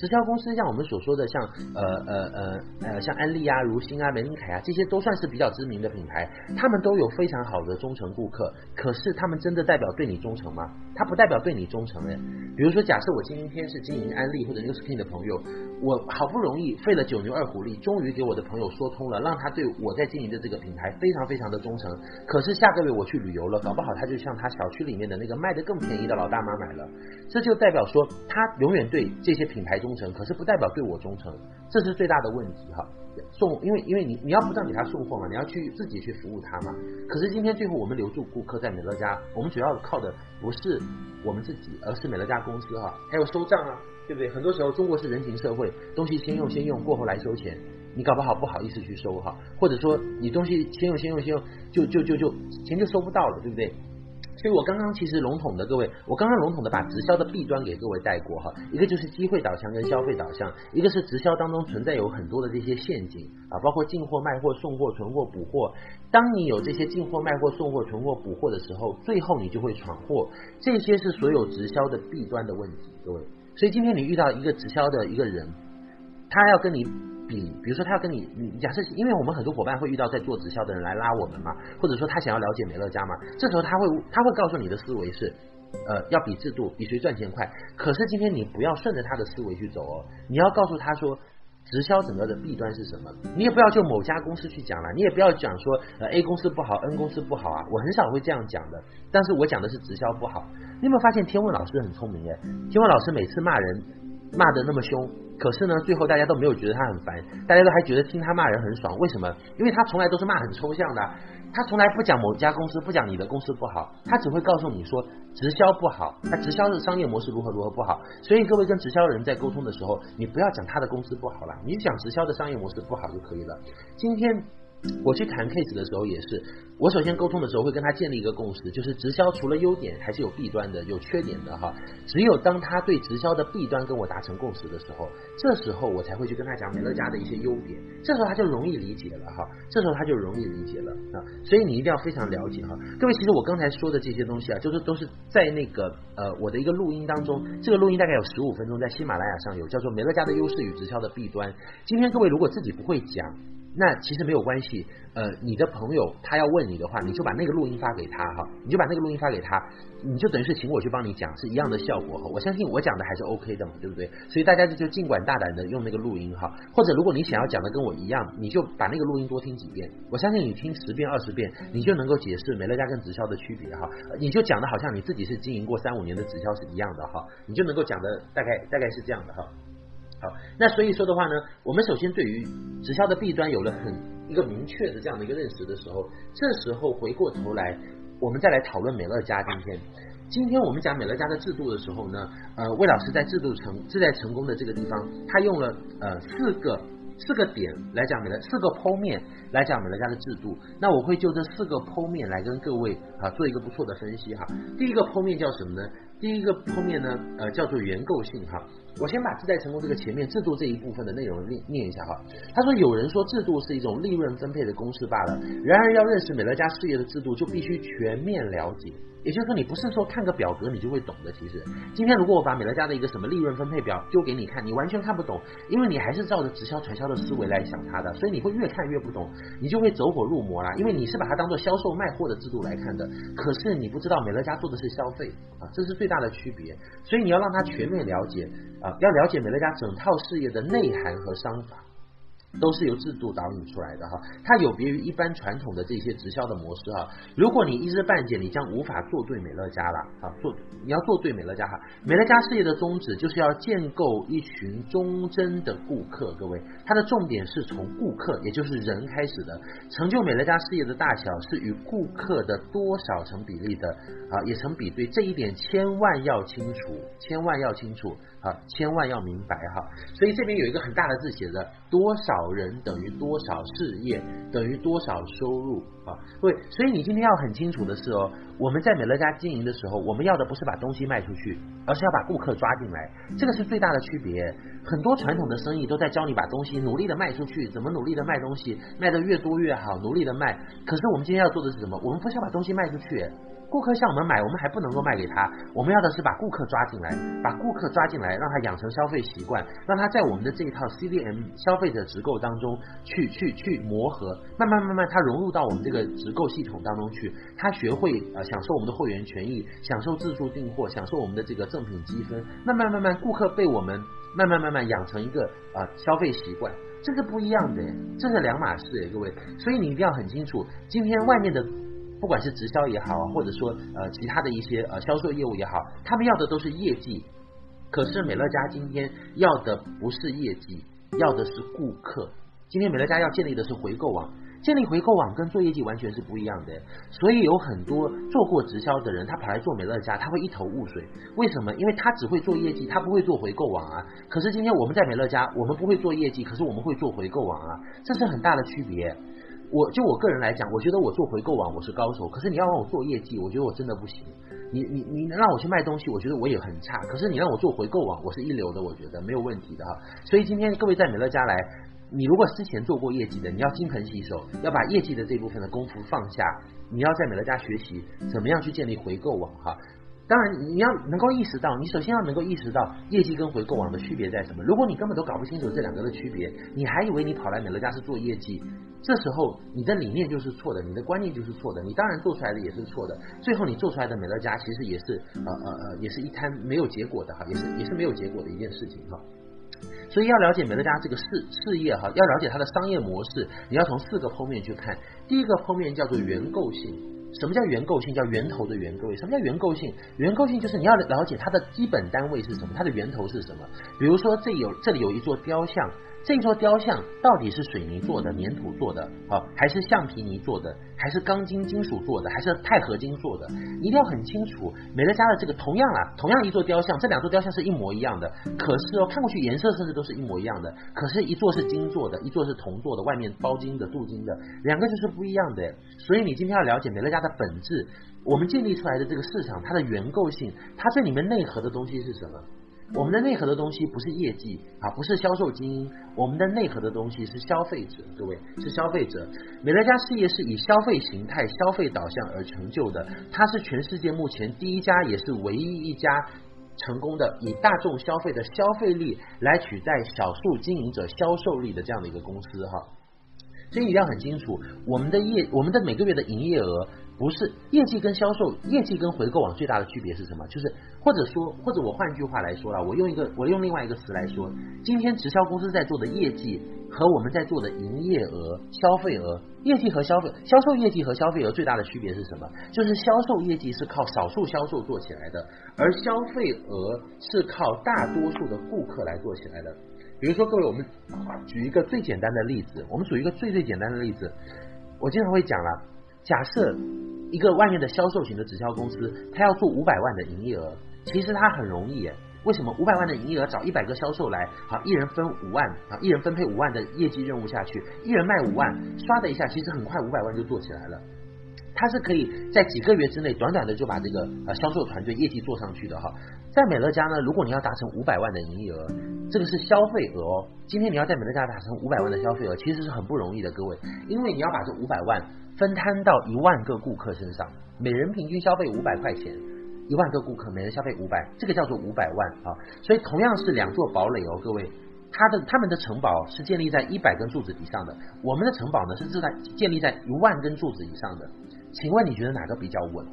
直销公司像我们所说的像呃呃呃呃像安利啊、如新啊、玫琳凯啊这些都算是比较知名的品牌，他们都有非常好的忠诚顾客。可是他们真的代表对你忠诚吗？他不代表对你忠诚哎。比如说，假设我今天是经营安利或者 New Skin 的朋友，我好不容易费了九牛二虎力，终于给我的朋友说通了，让他对我在经营的这个品牌非常非常的忠诚。可是下个月我去旅游了，搞不好他就像他小区里面的那个卖的更便宜的老大妈买了，这就代表说他永远对这些品牌中。忠诚，可是不代表对我忠诚，这是最大的问题哈。送，因为因为你你要不断给他送货嘛，你要去自己去服务他嘛。可是今天最后我们留住顾客在美乐家，我们主要靠的不是我们自己，而是美乐家公司哈。还有收账啊，对不对？很多时候中国是人情社会，东西先用先用，过后来收钱，你搞不好不好意思去收哈，或者说你东西先用先用先用，就就就就钱就收不到了，对不对？所以我刚刚其实笼统的各位，我刚刚笼统的把直销的弊端给各位带过哈，一个就是机会导向跟消费导向，一个是直销当中存在有很多的这些陷阱啊，包括进货、卖货、送货、存货、补货。当你有这些进货、卖货、送货、存货、补货的时候，最后你就会闯祸。这些是所有直销的弊端的问题，各位。所以今天你遇到一个直销的一个人，他要跟你。比比如说他要跟你，你假设，因为我们很多伙伴会遇到在做直销的人来拉我们嘛，或者说他想要了解美乐家嘛，这时候他会他会告诉你的思维是，呃，要比制度，比谁赚钱快。可是今天你不要顺着他的思维去走哦，你要告诉他说，直销整个的弊端是什么？你也不要就某家公司去讲了，你也不要讲说呃 A 公司不好，N 公司不好啊，我很少会这样讲的。但是我讲的是直销不好。你有没有发现天问老师很聪明耶？天问老师每次骂人骂得那么凶。可是呢，最后大家都没有觉得他很烦，大家都还觉得听他骂人很爽。为什么？因为他从来都是骂很抽象的，他从来不讲某家公司，不讲你的公司不好，他只会告诉你说直销不好，他直销的商业模式如何如何不好。所以各位跟直销的人在沟通的时候，你不要讲他的公司不好了，你讲直销的商业模式不好就可以了。今天。我去谈 case 的时候也是，我首先沟通的时候会跟他建立一个共识，就是直销除了优点还是有弊端的，有缺点的哈。只有当他对直销的弊端跟我达成共识的时候，这时候我才会去跟他讲美乐家的一些优点，这时候他就容易理解了哈，这时候他就容易理解了啊。所以你一定要非常了解哈，各位，其实我刚才说的这些东西啊，就是都是在那个呃我的一个录音当中，这个录音大概有十五分钟，在喜马拉雅上有叫做美乐家的优势与直销的弊端。今天各位如果自己不会讲。那其实没有关系，呃，你的朋友他要问你的话，你就把那个录音发给他哈，你就把那个录音发给他，你就等于是请我去帮你讲，是一样的效果哈。我相信我讲的还是 OK 的嘛，对不对？所以大家就就尽管大胆的用那个录音哈，或者如果你想要讲的跟我一样，你就把那个录音多听几遍。我相信你听十遍二十遍，你就能够解释美乐家跟直销的区别哈，你就讲的好像你自己是经营过三五年的直销是一样的哈，你就能够讲的大概大概是这样的哈。好，那所以说的话呢，我们首先对于直销的弊端有了很一个明确的这样的一个认识的时候，这时候回过头来，我们再来讨论美乐家。今天，今天我们讲美乐家的制度的时候呢，呃，魏老师在制度成自在成功的这个地方，他用了呃四个四个点来讲美乐四个剖面来讲美乐家的制度。那我会就这四个剖面来跟各位啊做一个不错的分析哈。第一个剖面叫什么呢？第一个剖面呢，呃，叫做原构性哈。我先把自在成功这个前面制度这一部分的内容念念一下哈。他说，有人说制度是一种利润分配的公式罢了，然而要认识美乐家事业的制度，就必须全面了解。也就是说，你不是说看个表格你就会懂的。其实，今天如果我把美乐家的一个什么利润分配表丢给你看，你完全看不懂，因为你还是照着直销传销的思维来想它的，所以你会越看越不懂，你就会走火入魔啦。因为你是把它当做销售卖货的制度来看的，可是你不知道美乐家做的是消费啊，这是最大的区别。所以你要让他全面了解啊，要了解美乐家整套事业的内涵和商法。都是由制度导引出来的哈，它有别于一般传统的这些直销的模式哈。如果你一知半解，你将无法做对美乐家了啊，做你要做对美乐家哈。美乐家事业的宗旨就是要建构一群忠贞的顾客，各位，它的重点是从顾客，也就是人开始的。成就美乐家事业的大小是与顾客的多少成比例的啊，也成比对，这一点千万要清楚，千万要清楚啊，千万要明白哈。所以这边有一个很大的字写着多少。人等于多少事业，等于多少收入啊？对，所以你今天要很清楚的是哦，我们在美乐家经营的时候，我们要的不是把东西卖出去，而是要把顾客抓进来，这个是最大的区别。很多传统的生意都在教你把东西努力的卖出去，怎么努力的卖东西，卖得越多越好，努力的卖。可是我们今天要做的是什么？我们不是要把东西卖出去。顾客向我们买，我们还不能够卖给他。我们要的是把顾客抓进来，把顾客抓进来，让他养成消费习惯，让他在我们的这一套 CDM 消费者直购当中去去去磨合，慢慢慢慢他融入到我们这个直购系统当中去，他学会呃享受我们的会员权益，享受自助订货，享受我们的这个赠品积分，慢慢慢慢顾客被我们慢慢慢慢养成一个呃消费习惯，这是不一样的，这是两码事诶，各位，所以你一定要很清楚，今天外面的。不管是直销也好，或者说呃其他的一些呃销售业务也好，他们要的都是业绩。可是美乐家今天要的不是业绩，要的是顾客。今天美乐家要建立的是回购网，建立回购网跟做业绩完全是不一样的。所以有很多做过直销的人，他跑来做美乐家，他会一头雾水。为什么？因为他只会做业绩，他不会做回购网啊。可是今天我们在美乐家，我们不会做业绩，可是我们会做回购网啊，这是很大的区别。我就我个人来讲，我觉得我做回购网我是高手，可是你要让我做业绩，我觉得我真的不行。你你你让我去卖东西，我觉得我也很差。可是你让我做回购网，我是一流的，我觉得没有问题的哈。所以今天各位在美乐家来，你如果之前做过业绩的，你要金盆洗手，要把业绩的这部分的功夫放下，你要在美乐家学习怎么样去建立回购网哈。当然，你要能够意识到，你首先要能够意识到业绩跟回购网的区别在什么。如果你根本都搞不清楚这两个的区别，你还以为你跑来美乐家是做业绩，这时候你的理念就是错的，你的观念就是错的，你当然做出来的也是错的。最后你做出来的美乐家其实也是呃呃呃，也是一摊没有结果的哈，也是也是没有结果的一件事情哈。所以要了解美乐家这个事事业哈，要了解它的商业模式，你要从四个方面去看。第一个方面叫做原购性。什么叫原构性？叫源头的原构性，什么叫原构性？原构性就是你要了解它的基本单位是什么，它的源头是什么。比如说，这有这里有一座雕像。这座雕像到底是水泥做的、粘土做的，啊，还是橡皮泥做的，还是钢筋金属做的，还是钛合金做的？一定要很清楚。美乐家的这个同样啊，同样一座雕像，这两座雕像是一模一样的，可是哦，看过去颜色甚至都是一模一样的，可是一座是金做的，一座是铜做的，外面包金的、镀金的，两个就是不一样的。所以你今天要了解美乐家的本质，我们建立出来的这个市场，它的原构性，它这里面内核的东西是什么？我们的内核的东西不是业绩啊，不是销售精英，我们的内核的东西是消费者，各位是消费者。美乐家事业是以消费形态、消费导向而成就的，它是全世界目前第一家，也是唯一一家成功的以大众消费的消费力来取代少数经营者销售力的这样的一个公司哈。所以一定要很清楚，我们的业，我们的每个月的营业额。不是业绩跟销售，业绩跟回购网最大的区别是什么？就是或者说，或者我换句话来说了，我用一个，我用另外一个词来说，今天直销公司在做的业绩和我们在做的营业额、消费额，业绩和消费，销售业绩和消费额最大的区别是什么？就是销售业绩是靠少数销售做起来的，而消费额是靠大多数的顾客来做起来的。比如说，各位，我们举一个最简单的例子，我们举一个最最简单的例子，我经常会讲了，假设。一个外面的销售型的直销公司，他要做五百万的营业额，其实他很容易。为什么五百万的营业额找一百个销售来，好，一人分五万，啊，一人分配五万的业绩任务下去，一人卖五万，刷的一下，其实很快五百万就做起来了。他是可以在几个月之内，短短的就把这个呃销售团队业绩做上去的哈。在美乐家呢，如果你要达成五百万的营业额，这个是消费额哦。今天你要在美乐家达成五百万的消费额，其实是很不容易的，各位，因为你要把这五百万。分摊到一万个顾客身上，每人平均消费五百块钱，一万个顾客每人消费五百，这个叫做五百万啊。所以同样是两座堡垒哦，各位，他的他们的城堡是建立在一百根柱子以上的，我们的城堡呢是在建立在一万根柱子以上的。请问你觉得哪个比较稳？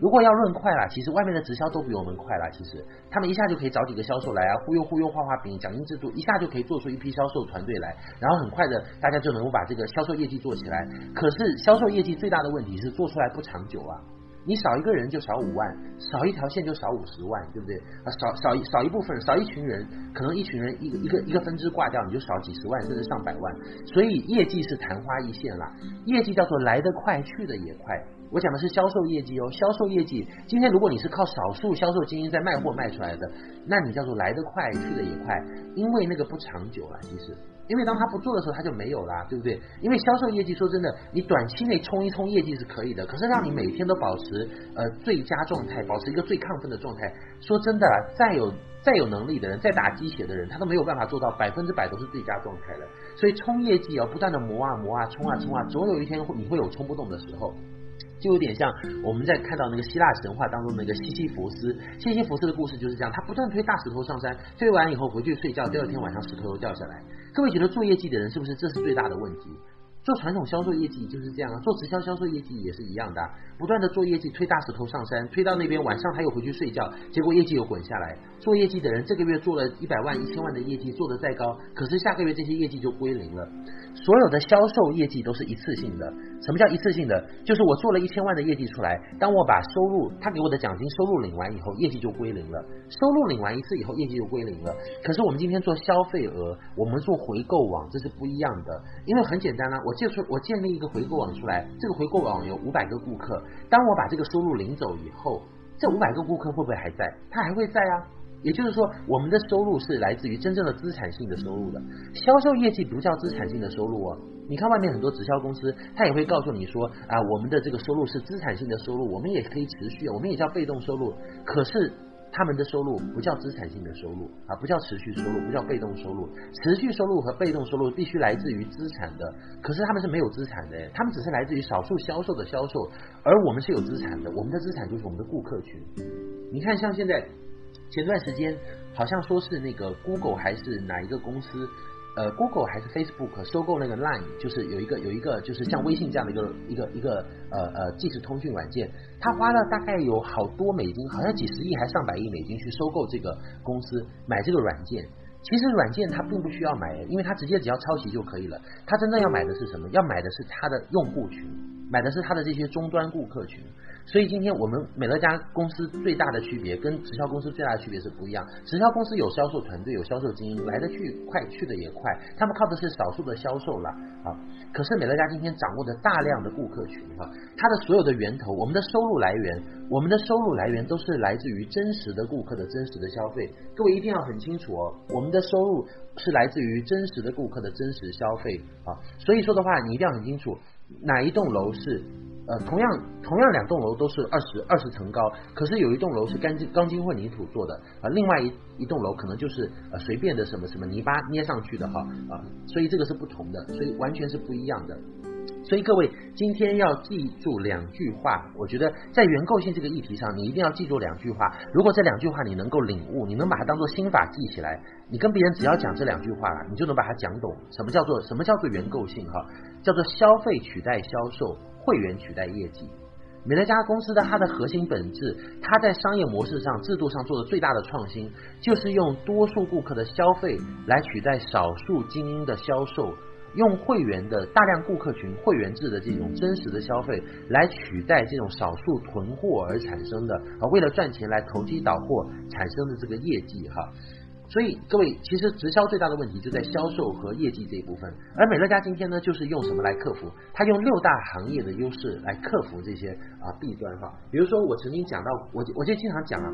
如果要论快啦，其实外面的直销都比我们快啦。其实他们一下就可以找几个销售来啊，忽悠忽悠画画饼，奖金制度一下就可以做出一批销售团队来，然后很快的大家就能够把这个销售业绩做起来。可是销售业绩最大的问题是做出来不长久啊。你少一个人就少五万，少一条线就少五十万，对不对？啊，少少少一部分，少一群人，可能一群人一个一个一个分支挂掉，你就少几十万甚至上百万。所以业绩是昙花一现啦，业绩叫做来得快去得也快。我讲的是销售业绩哦，销售业绩。今天如果你是靠少数销售精英在卖货卖出来的，那你叫做来得快去得也快，因为那个不长久了，其实。因为当他不做的时候，他就没有啦，对不对？因为销售业绩，说真的，你短期内冲一冲业绩是可以的，可是让你每天都保持呃最佳状态，保持一个最亢奋的状态，说真的，再有再有能力的人，再打鸡血的人，他都没有办法做到百分之百都是最佳状态的。所以冲业绩要不断的磨啊磨啊，冲啊冲啊，总有一天你会有冲不动的时候。就有点像我们在看到那个希腊神话当中那个西西弗斯，西西弗斯的故事就是这样，他不断推大石头上山，推完以后回去睡觉，第二天晚上石头又掉下来。各位觉得做业绩的人是不是这是最大的问题？做传统销售业绩就是这样啊，做直销销售业绩也是一样的，不断的做业绩，推大石头上山，推到那边晚上他又回去睡觉，结果业绩又滚下来。做业绩的人这个月做了一百万、一千万的业绩，做得再高，可是下个月这些业绩就归零了。所有的销售业绩都是一次性的。什么叫一次性的？就是我做了一千万的业绩出来，当我把收入他给我的奖金收入领完以后，业绩就归零了。收入领完一次以后，业绩就归零了。可是我们今天做消费额，我们做回购网，这是不一样的。因为很简单啊，我建出我建立一个回购网出来，这个回购网有五百个顾客，当我把这个收入领走以后，这五百个顾客会不会还在？他还会在啊。也就是说，我们的收入是来自于真正的资产性的收入的。销售业绩不叫资产性的收入哦。你看外面很多直销公司，他也会告诉你说啊，我们的这个收入是资产性的收入，我们也可以持续，我们也叫被动收入。可是他们的收入不叫资产性的收入啊，不叫持续收入，不叫被动收入。持续收入和被动收入必须来自于资产的，可是他们是没有资产的，他们只是来自于少数销售的销售，而我们是有资产的，我们的资产就是我们的顾客群。你看，像现在。前段时间好像说是那个 Google 还是哪一个公司，呃，Google 还是 Facebook 收购那个 Line，就是有一个有一个就是像微信这样的一个一个一个呃呃即时通讯软件，他花了大概有好多美金，好像几十亿还上百亿美金去收购这个公司，买这个软件。其实软件它并不需要买，因为它直接只要抄袭就可以了。它真正要买的是什么？要买的是它的用户群，买的是它的这些终端顾客群。所以今天我们美乐家公司最大的区别跟直销公司最大的区别是不一样。直销公司有销售团队，有销售精英，来得去快，去得也快。他们靠的是少数的销售了啊。可是美乐家今天掌握着大量的顾客群哈，它的所有的源头，我们的收入来源，我们的收入来源都是来自于真实的顾客的真实的消费。各位一定要很清楚哦，我们的收入是来自于真实的顾客的真实消费啊。所以说的话，你一定要很清楚哪一栋楼是。呃，同样同样两栋楼都是二十二十层高，可是有一栋楼是钢筋钢筋混凝土做的啊，另外一一栋楼可能就是呃随便的什么什么泥巴捏上去的哈啊，所以这个是不同的，所以完全是不一样的。所以各位今天要记住两句话，我觉得在原构性这个议题上，你一定要记住两句话。如果这两句话你能够领悟，你能把它当做心法记起来，你跟别人只要讲这两句话，你就能把它讲懂。什么叫做什么叫做原构性哈？叫做消费取代销售。会员取代业绩，美乐家公司的它的核心本质，它在商业模式上、制度上做的最大的创新，就是用多数顾客的消费来取代少数精英的销售，用会员的大量顾客群、会员制的这种真实的消费来取代这种少数囤货而产生的啊，为了赚钱来投机倒货产生的这个业绩哈。所以各位，其实直销最大的问题就在销售和业绩这一部分，而美乐家今天呢，就是用什么来克服？它用六大行业的优势来克服这些啊弊端哈。比如说，我曾经讲到，我我就经常讲啊，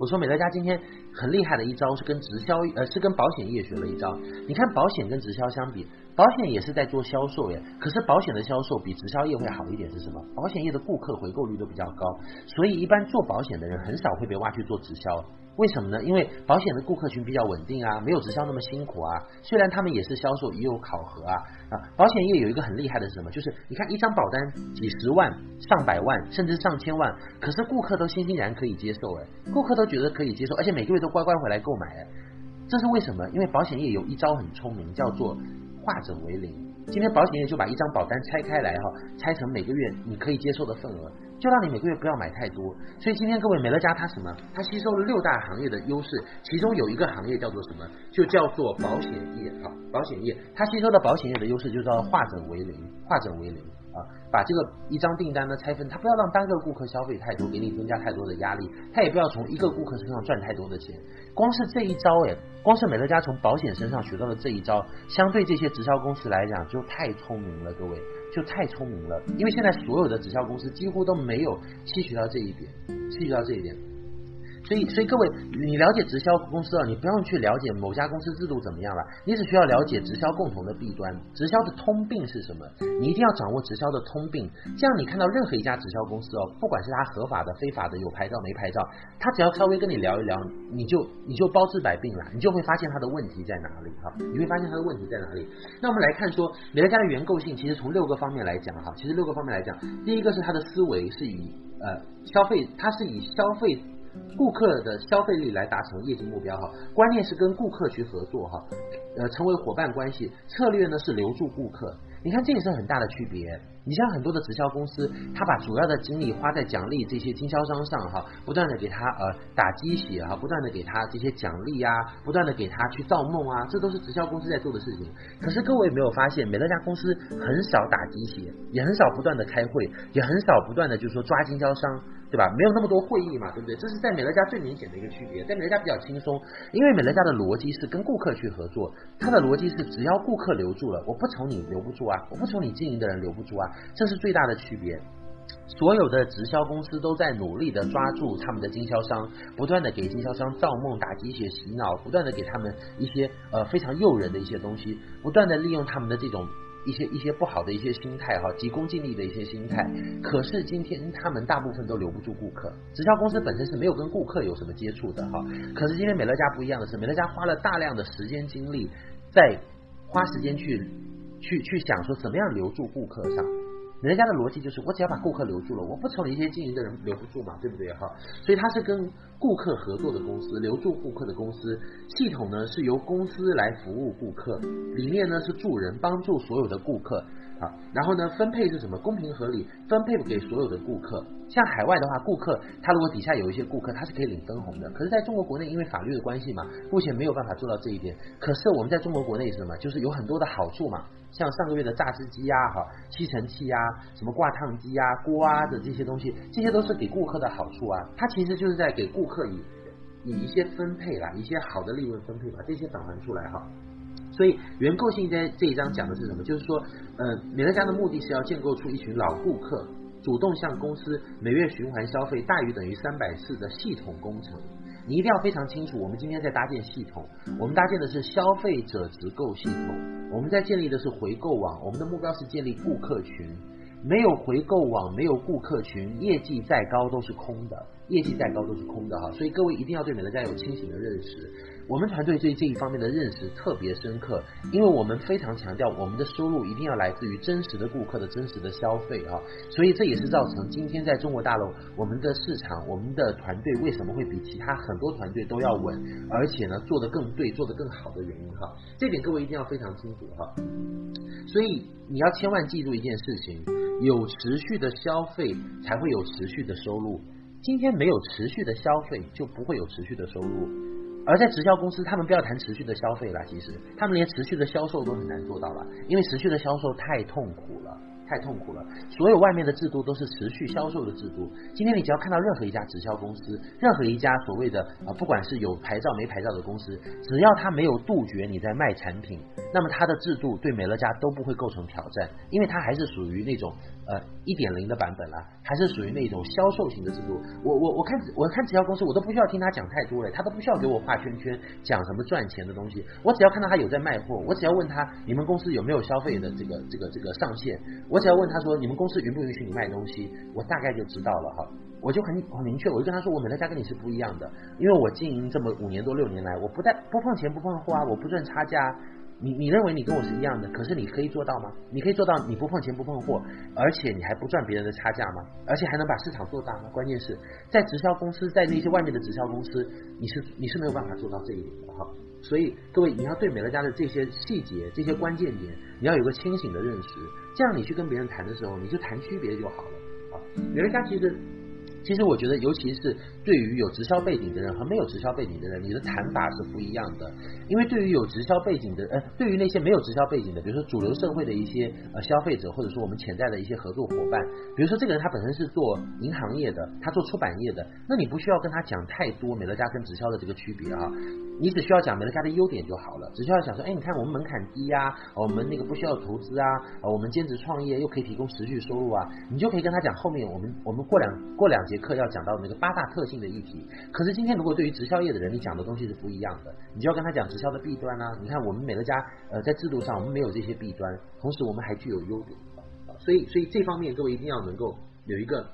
我说美乐家今天很厉害的一招是跟直销呃是跟保险业学了一招。你看保险跟直销相比，保险也是在做销售耶，可是保险的销售比直销业会好一点是什么？保险业的顾客回购率都比较高，所以一般做保险的人很少会被挖去做直销。为什么呢？因为保险的顾客群比较稳定啊，没有直销那么辛苦啊。虽然他们也是销售，也有考核啊啊。保险业有一个很厉害的是什么？就是你看一张保单几十万、上百万，甚至上千万，可是顾客都欣欣然可以接受哎，顾客都觉得可以接受，而且每个月都乖乖回来购买哎。这是为什么？因为保险业有一招很聪明，叫做化整为零。今天保险业就把一张保单拆开来哈，拆成每个月你可以接受的份额，就让你每个月不要买太多。所以今天各位美乐家它什么？它吸收了六大行业的优势，其中有一个行业叫做什么？就叫做保险业哈，保险业它吸收的保险业的优势就叫做化整为零，化整为零。啊，把这个一张订单呢拆分，他不要让单个顾客消费太多，给你增加太多的压力，他也不要从一个顾客身上赚太多的钱。光是这一招，哎，光是美乐家从保险身上学到的这一招，相对这些直销公司来讲就太聪明了，各位就太聪明了。因为现在所有的直销公司几乎都没有吸取到这一点，吸取到这一点。所以，所以各位，你了解直销公司啊，你不用去了解某家公司制度怎么样了，你只需要了解直销共同的弊端，直销的通病是什么？你一定要掌握直销的通病，这样你看到任何一家直销公司哦，不管是它合法的、非法的、有牌照没牌照，它只要稍微跟你聊一聊，你就你就包治百病了，你就会发现它的问题在哪里哈，你会发现它的问题在哪里。那我们来看说，美乐家的原构性，其实从六个方面来讲哈，其实六个方面来讲，第一个是它的思维是以呃消费，它是以消费。顾客的消费力来达成业绩目标哈，观念是跟顾客去合作哈，呃，成为伙伴关系，策略呢是留住顾客。你看这也是很大的区别。你像很多的直销公司，他把主要的精力花在奖励这些经销商上哈，不断的给他呃打鸡血哈，不断的给他这些奖励啊，不断的给他去造梦啊，这都是直销公司在做的事情。可是各位有没有发现，美乐家公司很少打鸡血，也很少不断的开会，也很少不断的就是说抓经销商。对吧？没有那么多会议嘛，对不对？这是在美乐家最明显的一个区别，在美乐家比较轻松，因为美乐家的逻辑是跟顾客去合作，它的逻辑是只要顾客留住了，我不愁你留不住啊，我不愁你经营的人留不住啊，这是最大的区别。所有的直销公司都在努力的抓住他们的经销商，不断的给经销商造梦、打鸡血、洗脑，不断的给他们一些呃非常诱人的一些东西，不断的利用他们的这种。一些一些不好的一些心态哈，急功近利的一些心态。可是今天他们大部分都留不住顾客，直销公司本身是没有跟顾客有什么接触的哈。可是今天美乐家不一样的是，美乐家花了大量的时间精力，在花时间去去去想说怎么样留住顾客上。人家的逻辑就是，我只要把顾客留住了，我不愁一些经营的人留不住嘛，对不对哈？所以他是跟顾客合作的公司，留住顾客的公司。系统呢是由公司来服务顾客，理念呢是助人，帮助所有的顾客。啊，然后呢，分配是什么？公平合理，分配给所有的顾客。像海外的话，顾客他如果底下有一些顾客，他是可以领分红的。可是在中国国内，因为法律的关系嘛，目前没有办法做到这一点。可是我们在中国国内是什么？就是有很多的好处嘛，像上个月的榨汁机啊，哈，吸尘器啊，什么挂烫机啊、锅啊的这些东西，这些都是给顾客的好处啊。它其实就是在给顾客以以一些分配啦，一些好的利润分配，把这些返还出来哈。所以原构性在这一章讲的是什么？就是说，呃，美乐家的目的是要建构出一群老顾客，主动向公司每月循环消费大于等于三百次的系统工程。你一定要非常清楚，我们今天在搭建系统，我们搭建的是消费者直购系统，我们在建立的是回购网，我们的目标是建立顾客群。没有回购网，没有顾客群，业绩再高都是空的，业绩再高都是空的哈。所以各位一定要对美乐家有清醒的认识。我们团队对这一方面的认识特别深刻，因为我们非常强调我们的收入一定要来自于真实的顾客的真实的消费啊，所以这也是造成今天在中国大陆我们的市场，我们的团队为什么会比其他很多团队都要稳，而且呢做得更对，做得更好的原因哈。这点各位一定要非常清楚哈。所以你要千万记住一件事情，有持续的消费才会有持续的收入。今天没有持续的消费，就不会有持续的收入。而在直销公司，他们不要谈持续的消费了，其实他们连持续的销售都很难做到了，因为持续的销售太痛苦了。太痛苦了，所有外面的制度都是持续销售的制度。今天你只要看到任何一家直销公司，任何一家所谓的啊，不管是有牌照没牌照的公司，只要他没有杜绝你在卖产品，那么他的制度对美乐家都不会构成挑战，因为他还是属于那种呃一点零的版本啦，还是属于那种销售型的制度。我我我看我看直销公司，我都不需要听他讲太多了，他都不需要给我画圈圈讲什么赚钱的东西，我只要看到他有在卖货，我只要问他你们公司有没有消费的这个这个这个上限，我。只要问他说，你们公司允不允许你卖东西，我大概就知道了哈，我就很很明确，我就跟他说，我美乐家跟你是不一样的，因为我经营这么五年多六年来，我不带不放钱不放货啊，我不赚差价，你你认为你跟我是一样的，可是你可以做到吗？你可以做到你不碰钱不碰货，而且你还不赚别人的差价吗？而且还能把市场做大吗？关键是在直销公司，在那些外面的直销公司，你是你是没有办法做到这一点的哈。所以各位，你要对美乐家的这些细节、这些关键点，你要有个清醒的认识，这样你去跟别人谈的时候，你就谈区别就好了啊。美乐家其实。其实我觉得，尤其是对于有直销背景的人和没有直销背景的人，你的谈法是不一样的。因为对于有直销背景的，呃，对于那些没有直销背景的，比如说主流社会的一些呃消费者，或者说我们潜在的一些合作伙伴，比如说这个人他本身是做银行业的，他做出版业的，那你不需要跟他讲太多美乐家跟直销的这个区别啊，你只需要讲美乐家的优点就好了。只需要讲说，哎，你看我们门槛低啊，我们那个不需要投资啊，我们兼职创业又可以提供持续收入啊，你就可以跟他讲后面我们我们过两过两节课要讲到那个八大特性的议题，可是今天如果对于直销业的人，你讲的东西是不一样的，你就要跟他讲直销的弊端呢。你看我们美乐家呃在制度上我们没有这些弊端，同时我们还具有优点，所以所以这方面各位一定要能够有一个。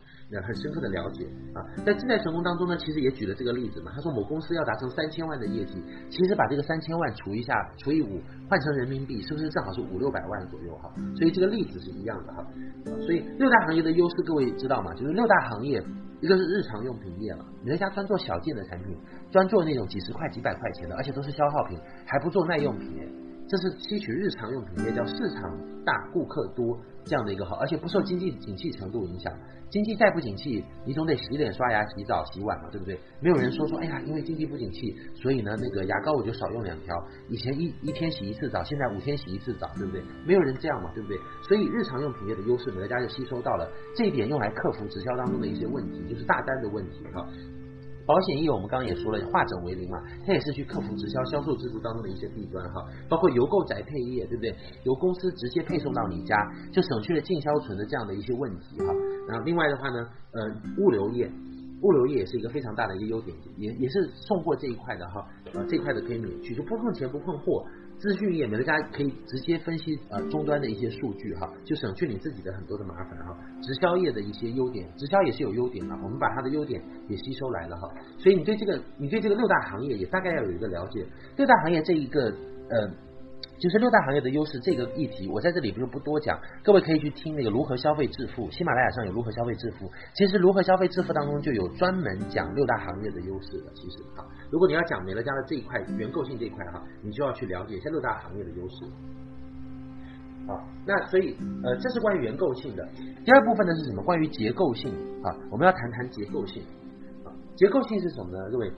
很深刻的了解啊，在自在成功当中呢，其实也举了这个例子嘛。他说某公司要达成三千万的业绩，其实把这个三千万除一下，除以五，换成人民币，是不是正好是五六百万左右哈？所以这个例子是一样的哈。所以六大行业的优势，各位知道吗？就是六大行业，一个是日常用品业嘛，人家专做小件的产品，专做那种几十块、几百块钱的，而且都是消耗品，还不做耐用品，这是吸取日常用品业，叫市场大、顾客多。这样的一个好，而且不受经济景气程度影响。经济再不景气，你总得洗脸、刷牙、洗澡、洗碗嘛，对不对？没有人说说，哎呀，因为经济不景气，所以呢，那个牙膏我就少用两条。以前一一天洗一次澡，现在五天洗一次澡，对不对？没有人这样嘛，对不对？所以日常用品业的优势，美乐家就吸收到了这一点，用来克服直销当中的一些问题，就是大单的问题哈。保险业我们刚刚也说了，化整为零嘛，它也是去克服直销销售制度当中的一些弊端哈，包括邮购宅配业，对不对？由公司直接配送到你家，就省去了进销存的这样的一些问题哈。然后另外的话呢，呃，物流业，物流业也是一个非常大的一个优点，也也是送货这一块的哈，呃，这块的可以免去，就不碰钱不碰货。资讯业，美乐家可以直接分析呃终端的一些数据哈，就省去你自己的很多的麻烦哈。直销业的一些优点，直销也是有优点的，我们把它的优点也吸收来了哈。所以你对这个，你对这个六大行业也大概要有一个了解。六大行业这一个呃。就是六大行业的优势这个议题，我在这里不是不多讲，各位可以去听那个如何消费致富，喜马拉雅上有如何消费致富。其实如何消费致富当中就有专门讲六大行业的优势的。其实哈，如果你要讲美乐家的这一块原构性这一块哈，你就要去了解一下六大行业的优势。好，那所以呃，这是关于原构性的。第二部分呢是什么？关于结构性啊，我们要谈谈结构性。啊，结构性是什么呢？各位？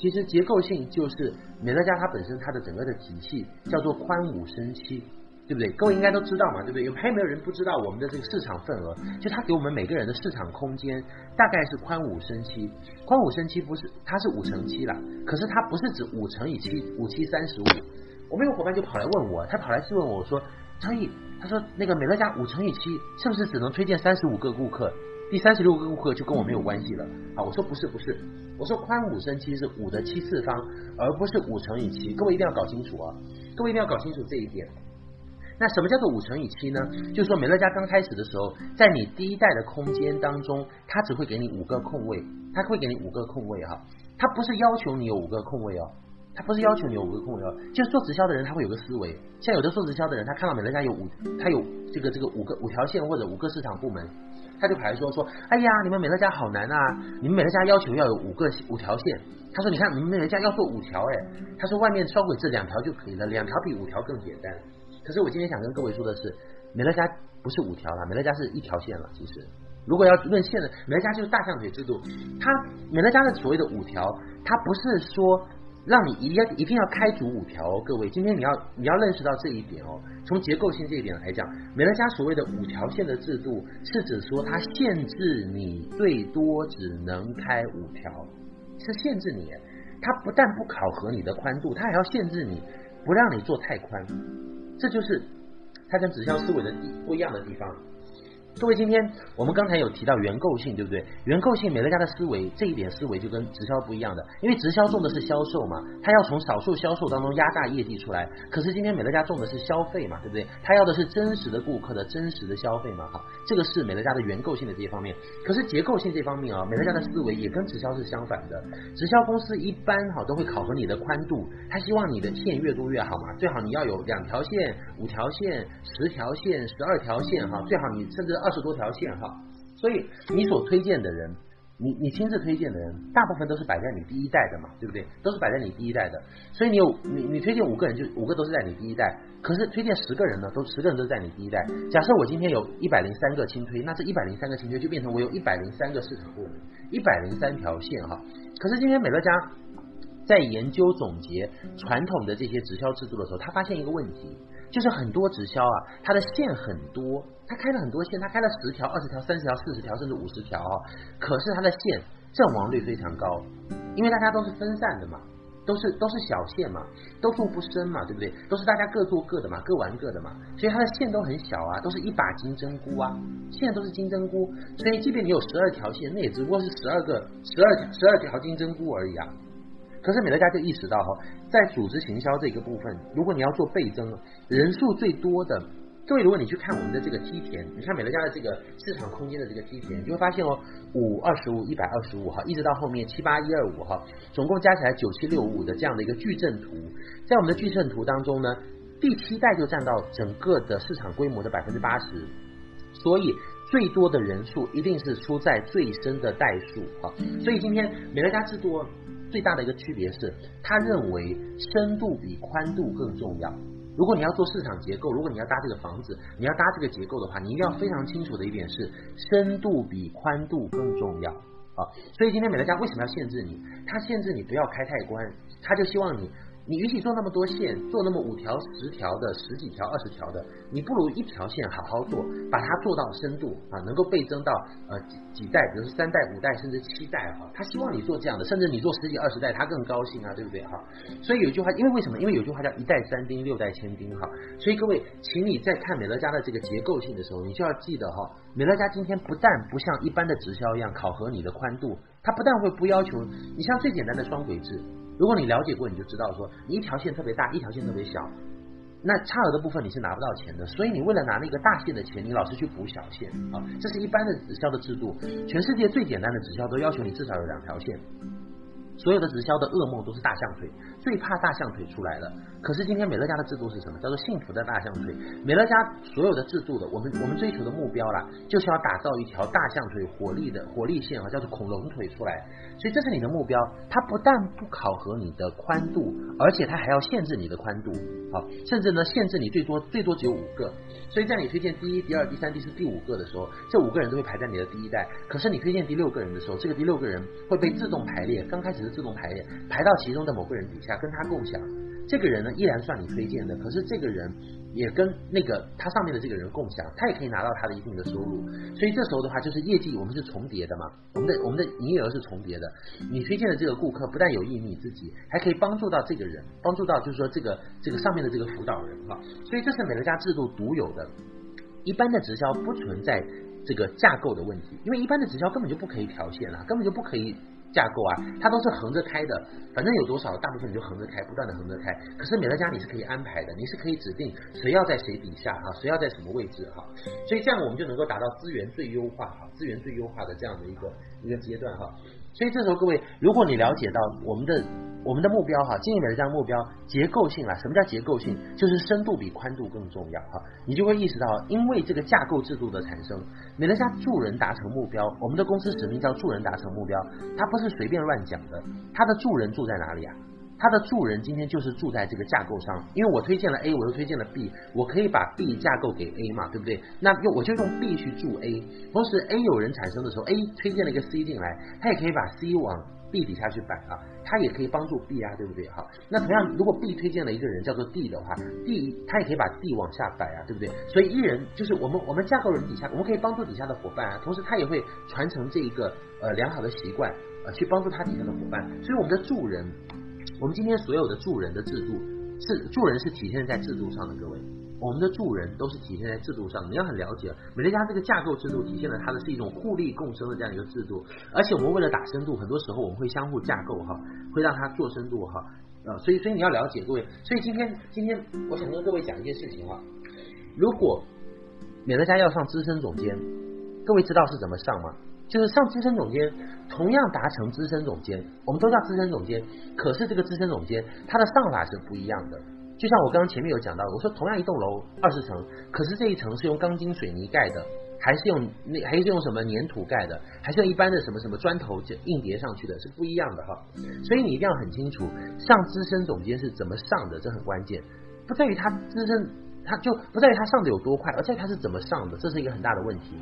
其实结构性就是美乐家它本身它的整个的体系叫做宽五升七，对不对？各位应该都知道嘛，对不对？有还有没有人不知道我们的这个市场份额？就它给我们每个人的市场空间大概是宽五升七，宽五升七不是它是五乘七啦，可是它不是指五乘以七，五七三十五。我们有伙伴就跑来问我，他跑来质问我说：“张毅，他说那个美乐家五乘以七是不是只能推荐三十五个顾客？”第三十六个顾客就跟我没有关系了啊！我说不是不是，我说宽五升七是五的七次方，而不是五乘以七。各位一定要搞清楚啊！各位一定要搞清楚这一点。那什么叫做五乘以七呢？就是说美乐家刚开始的时候，在你第一代的空间当中，它只会给你五个空位，它会给你五个空位哈。它不是要求你有五个空位哦，它不是要求你有五个空位哦。就是做直销的人他会有个思维，像有的做直销的人，他看到美乐家有五，他有这个这个五个五条线或者五个市场部门。他就跑来说说，哎呀，你们美乐家好难啊！你们美乐家要求要有五个五条线。他说，你看你们美乐家要做五条，哎，他说外面双轨制两条就可以了，两条比五条更简单。可是我今天想跟各位说的是，美乐家不是五条了，美乐家是一条线了。其实，如果要论线的，美乐家就是大象腿制度。他美乐家的所谓的五条，他不是说。让你一定要一定要开足五条哦，各位，今天你要你要认识到这一点哦。从结构性这一点来讲，美乐家所谓的五条线的制度，是指说它限制你最多只能开五条，是限制你。它不但不考核你的宽度，它还要限制你，不让你做太宽。这就是它跟直销思维的不一样的地方。各位，今天我们刚才有提到原购性，对不对？原购性，美乐家的思维这一点思维就跟直销不一样的，因为直销重的是销售嘛，他要从少数销售当中压榨业绩出来。可是今天美乐家重的是消费嘛，对不对？他要的是真实的顾客的真实的消费嘛，哈，这个是美乐家的原购性的这一方面。可是结构性这方面啊，美乐家的思维也跟直销是相反的。直销公司一般哈都会考核你的宽度，他希望你的线越多越好嘛，最好你要有两条线、五条线、十条线、十二条线哈，最好你甚至二。二十多条线哈，所以你所推荐的人，你你亲自推荐的人，大部分都是摆在你第一代的嘛，对不对？都是摆在你第一代的，所以你有你你推荐五个人，就五个都是在你第一代。可是推荐十个人呢，都十个人都是在你第一代。假设我今天有一百零三个亲推，那这一百零三个亲推就变成我有一百零三个市场部门，一百零三条线哈。可是今天美乐家在研究总结传统的这些直销制度的时候，他发现一个问题。就是很多直销啊，它的线很多，它开了很多线，它开了十条、二十条、三十条、四十条，甚至五十条啊。可是它的线阵亡率非常高，因为大家都是分散的嘛，都是都是小线嘛，都做不深嘛，对不对？都是大家各做各的嘛，各玩各的嘛，所以它的线都很小啊，都是一把金针菇啊，线都是金针菇，所以即便你有十二条线，那也只不过是十二个、十二十二条金针菇而已啊。可是美乐家就意识到哈，在组织行销这个部分，如果你要做倍增，人数最多的，各位，如果你去看我们的这个梯田，你看美乐家的这个市场空间的这个梯田，你就会发现哦，五二十五、一百二十五哈，一直到后面七八一二五哈，总共加起来九七六五的这样的一个矩阵图，在我们的矩阵图当中呢，第七代就占到整个的市场规模的百分之八十，所以最多的人数一定是出在最深的代数哈，所以今天美乐家制度。最大的一个区别是，他认为深度比宽度更重要。如果你要做市场结构，如果你要搭这个房子，你要搭这个结构的话，你一定要非常清楚的一点是，深度比宽度更重要啊。所以今天美乐家为什么要限制你？他限制你不要开太宽，他就希望你。你与其做那么多线，做那么五条、十条的、十几条、二十条的，你不如一条线好好做，把它做到深度啊，能够倍增到呃几几代，比如说三代、五代甚至七代哈。他希望你做这样的，甚至你做十几、二十代，他更高兴啊，对不对哈？所以有一句话，因为为什么？因为有句话叫一代三丁，六代千丁哈。所以各位，请你在看美乐家的这个结构性的时候，你就要记得哈，美乐家今天不但不像一般的直销一样考核你的宽度，它不但会不要求你像最简单的双轨制。如果你了解过，你就知道说，你一条线特别大，一条线特别小，那差额的部分你是拿不到钱的。所以你为了拿那个大线的钱，你老是去补小线啊，这是一般的直销的制度。全世界最简单的直销都要求你至少有两条线。所有的直销的噩梦都是大象腿，最怕大象腿出来了。可是今天美乐家的制度是什么？叫做幸福的大象腿。美乐家所有的制度的，我们我们追求的目标啦，就是要打造一条大象腿火力的火力线啊，叫做恐龙腿出来。所以这是你的目标，它不但不考核你的宽度，而且它还要限制你的宽度，好，甚至呢限制你最多最多只有五个。所以在你推荐第一、第二、第三、第四、第五个的时候，这五个人都会排在你的第一代。可是你推荐第六个人的时候，这个第六个人会被自动排列，刚开始是。自动排列，排到其中的某个人底下，跟他共享。这个人呢，依然算你推荐的，可是这个人也跟那个他上面的这个人共享，他也可以拿到他的一定的收入。所以这时候的话，就是业绩我们是重叠的嘛，我们的我们的营业额是重叠的。你推荐的这个顾客不但有益你自己，还可以帮助到这个人，帮助到就是说这个这个上面的这个辅导人哈。所以这是美乐家制度独有的，一般的直销不存在这个架构的问题，因为一般的直销根本就不可以调线啊，根本就不可以。架构啊，它都是横着开的，反正有多少，大部分你就横着开，不断的横着开。可是美乐家你是可以安排的，你是可以指定谁要在谁底下哈，谁要在什么位置哈，所以这样我们就能够达到资源最优化哈，资源最优化的这样的一个一个阶段哈。所以这时候各位，如果你了解到我们的。我们的目标哈，经营美乐家目标结构性啊，什么叫结构性？就是深度比宽度更重要哈，你就会意识到，因为这个架构制度的产生，美乐家助人达成目标，我们的公司使命叫助人达成目标，它不是随便乱讲的，它的助人住在哪里啊？它的助人今天就是住在这个架构上，因为我推荐了 A，我又推荐了 B，我可以把 B 架构给 A 嘛，对不对？那用我就用 B 去助 A，同时 A 有人产生的时候，A 推荐了一个 C 进来，他也可以把 C 往 B 底下去摆啊，他也可以帮助 B 啊，对不对？好，那同样，如果 B 推荐了一个人叫做 D 的话，D 他也可以把 D 往下摆啊，对不对？所以一人就是我们我们架构人底下，我们可以帮助底下的伙伴啊，同时他也会传承这一个呃良好的习惯，呃去帮助他底下的伙伴。所以我们的助人，我们今天所有的助人的制度是助人是体现在制度上的，各位。我们的助人都是体现在制度上，你要很了解美乐家这个架构制度体现了它的是一种互利共生的这样一个制度，而且我们为了打深度，很多时候我们会相互架构哈，会让它做深度哈，呃，所以所以你要了解各位，所以今天今天我想跟各位讲一件事情哈，如果美乐家要上资深总监，各位知道是怎么上吗？就是上资深总监，同样达成资深总监，我们都叫资深总监，可是这个资深总监他的上法是不一样的。就像我刚刚前面有讲到，我说同样一栋楼二十层，可是这一层是用钢筋水泥盖的，还是用那还是用什么粘土盖的，还是用一般的什么什么砖头就硬叠上去的，是不一样的哈。所以你一定要很清楚，上资深总监是怎么上的，这很关键，不在于他资深，他就不在于他上的有多快，而在于他是怎么上的，这是一个很大的问题。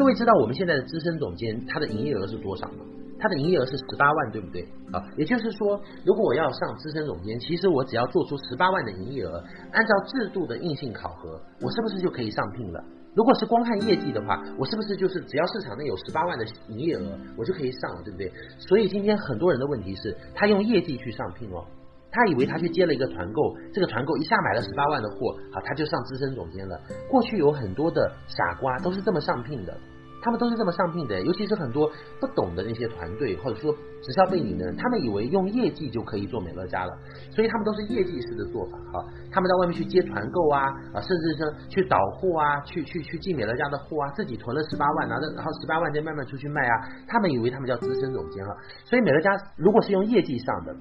各位知道我们现在的资深总监他的营业额是多少吗？他的营业额是十八万，对不对？啊，也就是说，如果我要上资深总监，其实我只要做出十八万的营业额，按照制度的硬性考核，我是不是就可以上聘了？如果是光看业绩的话，我是不是就是只要市场内有十八万的营业额，我就可以上了，对不对？所以今天很多人的问题是，他用业绩去上聘哦，他以为他去接了一个团购，这个团购一下买了十八万的货，好，他就上资深总监了。过去有很多的傻瓜都是这么上聘的。他们都是这么上聘的，尤其是很多不懂的那些团队，或者说直销背景的人，他们以为用业绩就可以做美乐家了，所以他们都是业绩式的做法哈。他们在外面去接团购啊啊，甚至是去倒货啊，去去去进美乐家的货啊，自己囤了十八万，拿着然后十八万再慢慢出去卖啊。他们以为他们叫资深总监啊，所以美乐家如果是用业绩上的，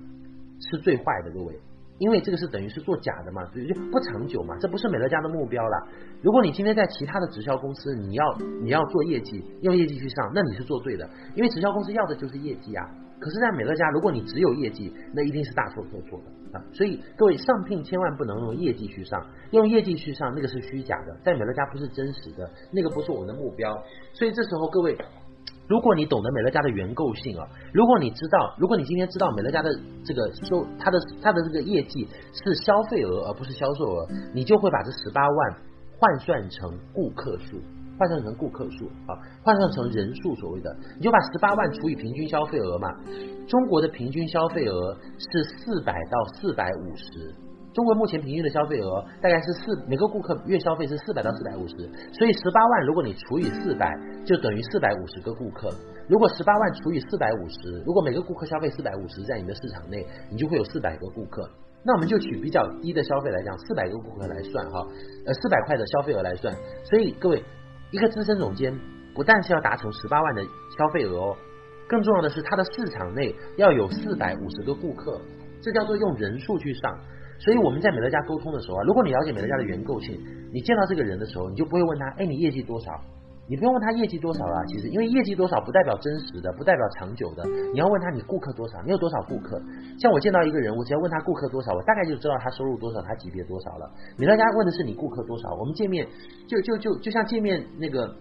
是最坏的，各位。因为这个是等于是做假的嘛，所以就不长久嘛，这不是美乐家的目标了。如果你今天在其他的直销公司，你要你要做业绩，用业绩去上，那你是做对的，因为直销公司要的就是业绩啊。可是，在美乐家，如果你只有业绩，那一定是大错特错的啊。所以各位上聘千万不能用业绩去上，用业绩去上那个是虚假的，在美乐家不是真实的，那个不是我们的目标。所以这时候各位。如果你懂得美乐家的原购性啊，如果你知道，如果你今天知道美乐家的这个收，它的它的这个业绩是消费额而不是销售额，你就会把这十八万换算成顾客数，换算成顾客数啊，换算成人数所谓的，你就把十八万除以平均消费额嘛，中国的平均消费额是四百到四百五十。中国目前平均的消费额大概是四，每个顾客月消费是四百到四百五十，所以十八万如果你除以四百，就等于四百五十个顾客。如果十八万除以四百五十，如果每个顾客消费四百五十，在你的市场内，你就会有四百个顾客。那我们就取比较低的消费来讲，四百个顾客来算哈，呃，四百块的消费额来算。所以各位，一个资深总监不但是要达成十八万的消费额哦，更重要的是他的市场内要有四百五十个顾客，这叫做用人数去上。所以我们在美乐家沟通的时候啊，如果你了解美乐家的原构性，你见到这个人的时候，你就不会问他，哎，你业绩多少？你不用问他业绩多少啊，其实因为业绩多少不代表真实的，不代表长久的。你要问他你顾客多少，你有多少顾客？像我见到一个人，我只要问他顾客多少，我大概就知道他收入多少，他级别多少了。美乐家问的是你顾客多少，我们见面就就就就像见面那个，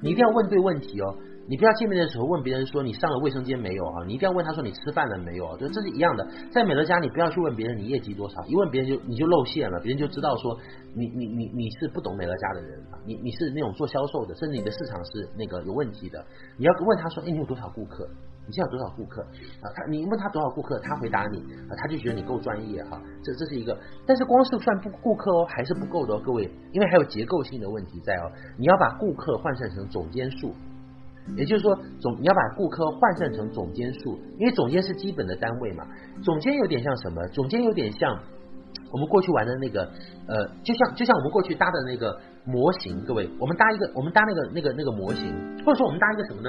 你一定要问对问题哦。你不要见面的时候问别人说你上了卫生间没有啊？你一定要问他说你吃饭了没有？就这是一样的，在美乐家你不要去问别人你业绩多少，一问别人就你就露馅了，别人就知道说你你你你是不懂美乐家的人啊，你你是那种做销售的，甚至你的市场是那个有问题的。你要问他说，哎，你有多少顾客？你现在有多少顾客啊？他你问他多少顾客，他回答你啊，他就觉得你够专业哈。这这是一个，但是光是算顾顾客哦还是不够的哦，各位，因为还有结构性的问题在哦。你要把顾客换算成总监数。也就是说，总你要把顾客换算成总监数，因为总监是基本的单位嘛。总监有点像什么？总监有点像我们过去玩的那个，呃，就像就像我们过去搭的那个模型。各位，我们搭一个，我们搭那个那个那个模型，或者说我们搭一个什么呢？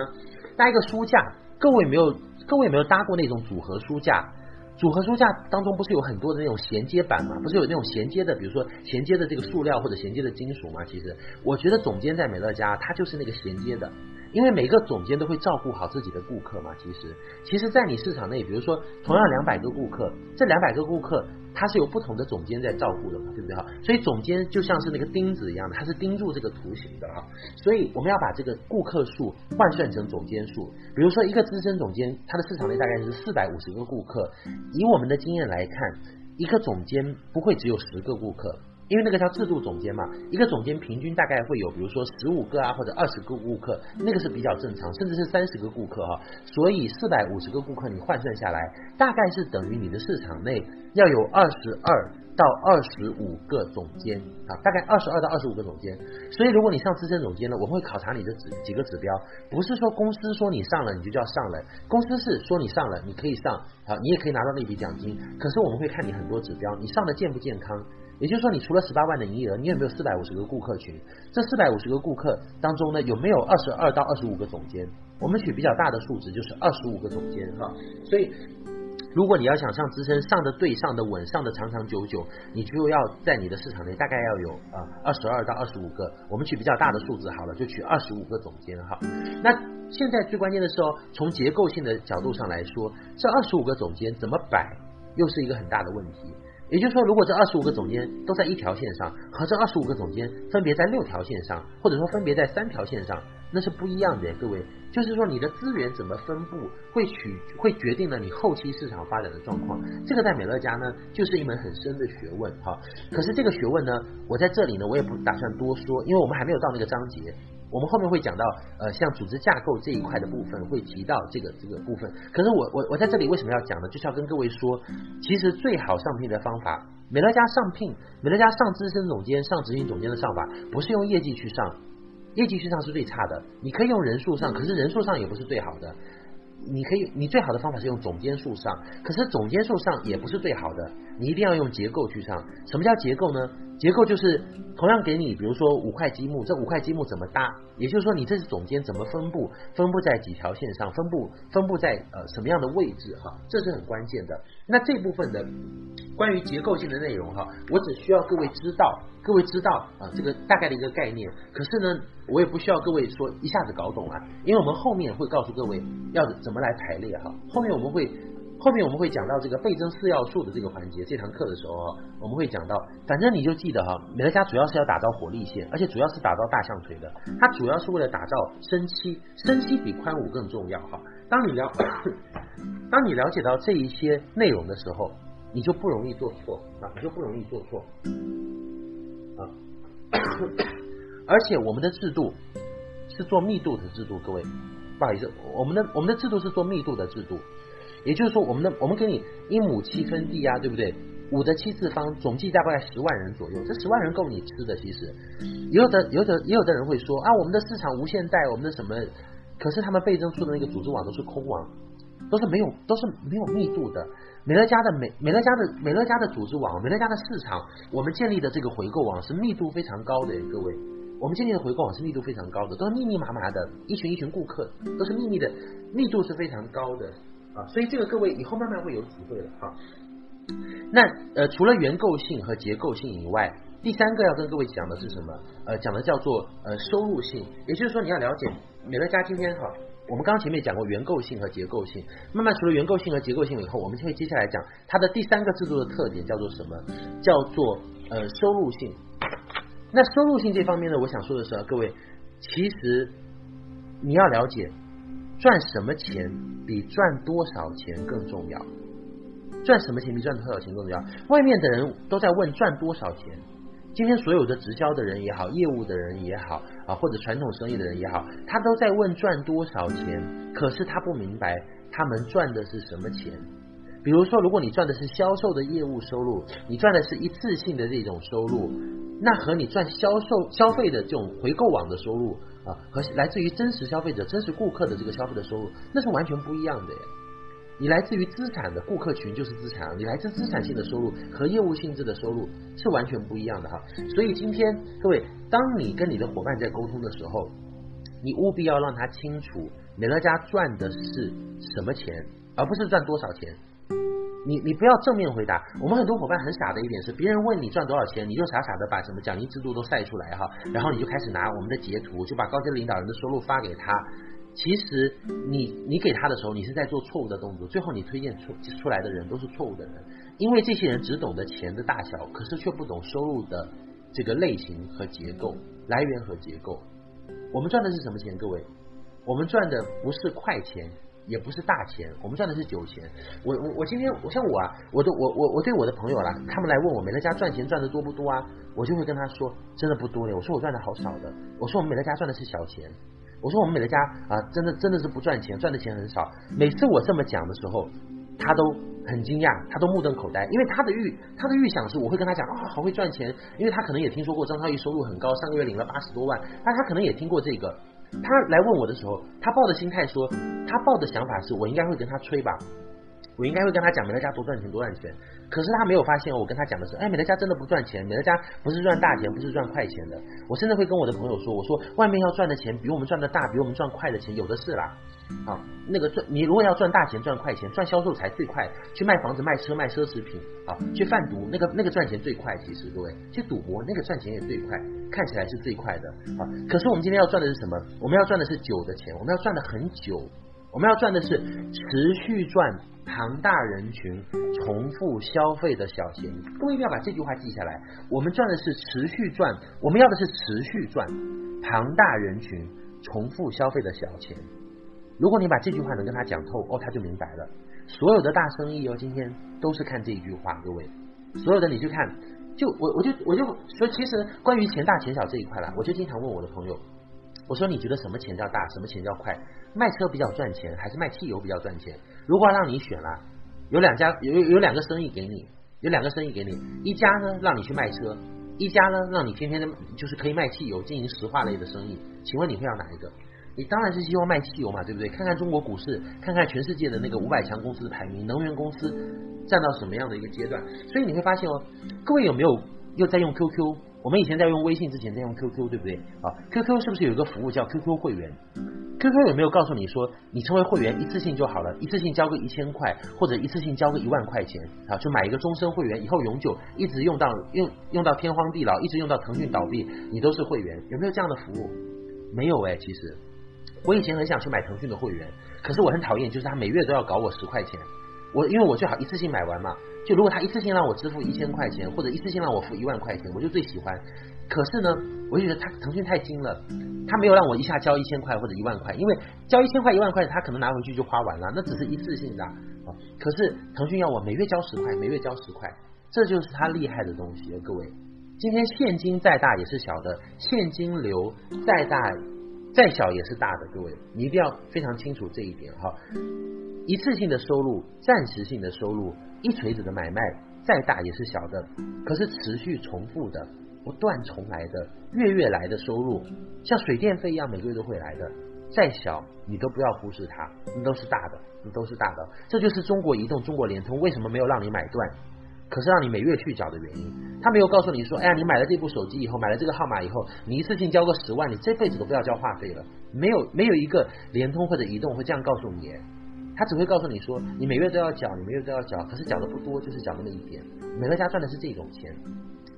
搭一个书架。各位没有，各位有没有搭过那种组合书架？组合书架当中不是有很多的那种衔接板吗？不是有那种衔接的，比如说衔接的这个塑料或者衔接的金属吗？其实，我觉得总监在美乐家，他就是那个衔接的。因为每个总监都会照顾好自己的顾客嘛，其实，其实，在你市场内，比如说同样两百个顾客，这两百个顾客，他是有不同的总监在照顾的嘛，对不对哈？所以总监就像是那个钉子一样的，他是钉住这个图形的啊。所以我们要把这个顾客数换算成总监数，比如说一个资深总监，他的市场内大概是四百五十个顾客，以我们的经验来看，一个总监不会只有十个顾客。因为那个叫制度总监嘛，一个总监平均大概会有，比如说十五个啊，或者二十个顾客，那个是比较正常，甚至是三十个顾客哈。所以四百五十个顾客你换算下来，大概是等于你的市场内要有二十二到二十五个总监啊，大概二十二到二十五个总监。所以如果你上资深总监呢，我们会考察你的指几个指标，不是说公司说你上了你就叫上了，公司是说你上了你可以上，好，你也可以拿到那笔奖金。可是我们会看你很多指标，你上的健不健康？也就是说，你除了十八万的营业额，你有没有四百五十个顾客群？这四百五十个顾客当中呢，有没有二十二到二十五个总监？我们取比较大的数值，就是二十五个总监哈。所以。如果你要想上资深，上的对，上的稳，上的长长久久，你就要在你的市场内大概要有啊二十二到二十五个，我们取比较大的数字好了，就取二十五个总监哈。那现在最关键的是哦，从结构性的角度上来说，这二十五个总监怎么摆，又是一个很大的问题。也就是说，如果这二十五个总监都在一条线上，和这二十五个总监分别在六条线上，或者说分别在三条线上，那是不一样的，各位。就是说，你的资源怎么分布，会取会决定了你后期市场发展的状况。这个在美乐家呢，就是一门很深的学问哈。可是这个学问呢，我在这里呢，我也不打算多说，因为我们还没有到那个章节。我们后面会讲到，呃，像组织架构这一块的部分，会提到这个这个部分。可是我我我在这里为什么要讲呢？就是要跟各位说，其实最好上聘的方法，美乐家上聘，美乐家上资深总监、上执行总监的上法，不是用业绩去上，业绩去上是最差的。你可以用人数上，可是人数上也不是最好的。你可以，你最好的方法是用总监数上，可是总监数上也不是最好的，你一定要用结构去上。什么叫结构呢？结构就是同样给你，比如说五块积木，这五块积木怎么搭？也就是说，你这是总监怎么分布？分布在几条线上？分布分布在呃什么样的位置？哈，这是很关键的。那这部分的关于结构性的内容哈，我只需要各位知道，各位知道啊这个大概的一个概念。可是呢，我也不需要各位说一下子搞懂啊，因为我们后面会告诉各位要怎么来排列哈。后面我们会。后面我们会讲到这个倍增四要素的这个环节，这堂课的时候啊，我们会讲到，反正你就记得哈，美乐家主要是要打造火力线，而且主要是打造大象腿的，它主要是为了打造深七，深七比宽五更重要哈。当你了，当你了解到这一些内容的时候，你就不容易做错啊，你就不容易做错啊。而且我们的制度是做密度的制度，各位，不好意思，我们的我们的制度是做密度的制度。也就是说，我们的我们给你一亩七分地啊，对不对？五的七次方，总计大概十万人左右。这十万人够你吃的，其实。有的有的也有的人会说啊，我们的市场无限大，我们的什么？可是他们倍增出的那个组织网都是空网，都是没有都是没有密度的。美乐家的美美乐家的美乐家的组织网，美乐家的市场，我们建立的这个回购网是密度非常高的，各位。我们建立的回购网是密度非常高的，都是密密麻麻的，一群一群顾客，都是秘密的，密度是非常高的。啊，所以这个各位以后慢慢会有体会了哈。那呃，除了原构性和结构性以外，第三个要跟各位讲的是什么？呃，讲的叫做呃收入性，也就是说你要了解美乐家今天哈，我们刚刚前面讲过原构性和结构性，慢慢除了原构性和结构性以后，我们就会接下来讲它的第三个制度的特点叫做什么？叫做呃收入性。那收入性这方面呢，我想说的是，各位其实你要了解。赚什么钱比赚多少钱更重要？赚什么钱比赚多少钱更重要？外面的人都在问赚多少钱。今天所有的直销的人也好，业务的人也好啊，或者传统生意的人也好，他都在问赚多少钱。可是他不明白他们赚的是什么钱。比如说，如果你赚的是销售的业务收入，你赚的是一次性的这种收入，那和你赚销售消费的这种回购网的收入。啊，和来自于真实消费者、真实顾客的这个消费的收入，那是完全不一样的。你来自于资产的顾客群就是资产，你来自资产性的收入和业务性质的收入是完全不一样的哈。所以今天各位，当你跟你的伙伴在沟通的时候，你务必要让他清楚，美乐家赚的是什么钱，而不是赚多少钱。你你不要正面回答，我们很多伙伴很傻的一点是，别人问你赚多少钱，你就傻傻的把什么奖励制度都晒出来哈，然后你就开始拿我们的截图，就把高阶领导人的收入发给他。其实你你给他的时候，你是在做错误的动作，最后你推荐出出来的人都是错误的人，因为这些人只懂得钱的大小，可是却不懂收入的这个类型和结构、来源和结构。我们赚的是什么钱？各位，我们赚的不是快钱。也不是大钱，我们赚的是酒钱。我我我今天我像我啊，我都我我我对我的朋友啦，他们来问我美乐家赚钱赚的多不多啊？我就会跟他说，真的不多呢。我说我赚的好少的。我说我们美乐家赚的是小钱。我说我们美乐家啊，真的真的是不赚钱，赚的钱很少。每次我这么讲的时候，他都很惊讶，他都目瞪口呆，因为他的预他的预想是我会跟他讲啊，好会赚钱，因为他可能也听说过张超毅收入很高，上个月领了八十多万，但他可能也听过这个。他来问我的时候，他抱的心态说，他抱的想法是我应该会跟他吹吧。我应该会跟他讲美乐家多赚钱多赚钱，可是他没有发现我跟他讲的是，哎，美乐家真的不赚钱，美乐家不是赚大钱，不是赚快钱的。我甚至会跟我的朋友说，我说外面要赚的钱比我们赚的大，比我们赚快的钱有的是啦。啊那个赚你如果要赚大钱赚快钱，赚销售才最快，去卖房子卖车卖奢侈品啊，去贩毒那个那个赚钱最快，其实各位去赌博那个赚钱也最快，看起来是最快的啊。可是我们今天要赚的是什么？我们要赚的是久的钱，我们要赚的很久。我们要赚的是持续赚庞大人群重复消费的小钱，各位一定要把这句话记下来。我们赚的是持续赚，我们要的是持续赚庞大人群重复消费的小钱。如果你把这句话能跟他讲透，哦，他就明白了。所有的大生意哦，今天都是看这一句话，各位，所有的你去看，就我我就我就说，其实关于钱大钱小这一块啦，我就经常问我的朋友。我说，你觉得什么钱叫大，什么钱叫快？卖车比较赚钱，还是卖汽油比较赚钱？如果让你选了，有两家有有两个生意给你，有两个生意给你，一家呢让你去卖车，一家呢让你天天的就是可以卖汽油，经营石化类的生意。请问你会要哪一个？你当然是希望卖汽油嘛，对不对？看看中国股市，看看全世界的那个五百强公司的排名，能源公司占到什么样的一个阶段？所以你会发现哦，各位有没有又在用 QQ？我们以前在用微信之前在用 QQ，对不对？啊，QQ 是不是有一个服务叫 QQ 会员？QQ 有没有告诉你说，你成为会员一次性就好了，一次性交个一千块，或者一次性交个一万块钱啊，就买一个终身会员，以后永久一直用到用用到天荒地老，一直用到腾讯倒闭，你都是会员？有没有这样的服务？没有哎，其实我以前很想去买腾讯的会员，可是我很讨厌，就是他每月都要搞我十块钱，我因为我最好一次性买完嘛。就如果他一次性让我支付一千块钱，或者一次性让我付一万块钱，我就最喜欢。可是呢，我就觉得他腾讯太精了，他没有让我一下交一千块或者一万块，因为交一千块一万块，他可能拿回去就花完了，那只是一次性的。可是腾讯要我每月交十块，每月交十块，这就是他厉害的东西。各位，今天现金再大也是小的，现金流再大再小也是大的。各位，你一定要非常清楚这一点哈。一次性的收入，暂时性的收入。一锤子的买卖再大也是小的，可是持续重复的、不断重来的、月月来的收入，像水电费一样每个月都会来的，再小你都不要忽视它，那都是大的，那都是大的。这就是中国移动、中国联通为什么没有让你买断，可是让你每月去缴的原因。他没有告诉你说，哎呀，你买了这部手机以后，买了这个号码以后，你一次性交个十万，你这辈子都不要交话费了。没有，没有一个联通或者移动会这样告诉你。他只会告诉你说，你每月都要缴，你每月都要缴，可是缴的不多，就是缴那么一点。美乐家赚的是这种钱，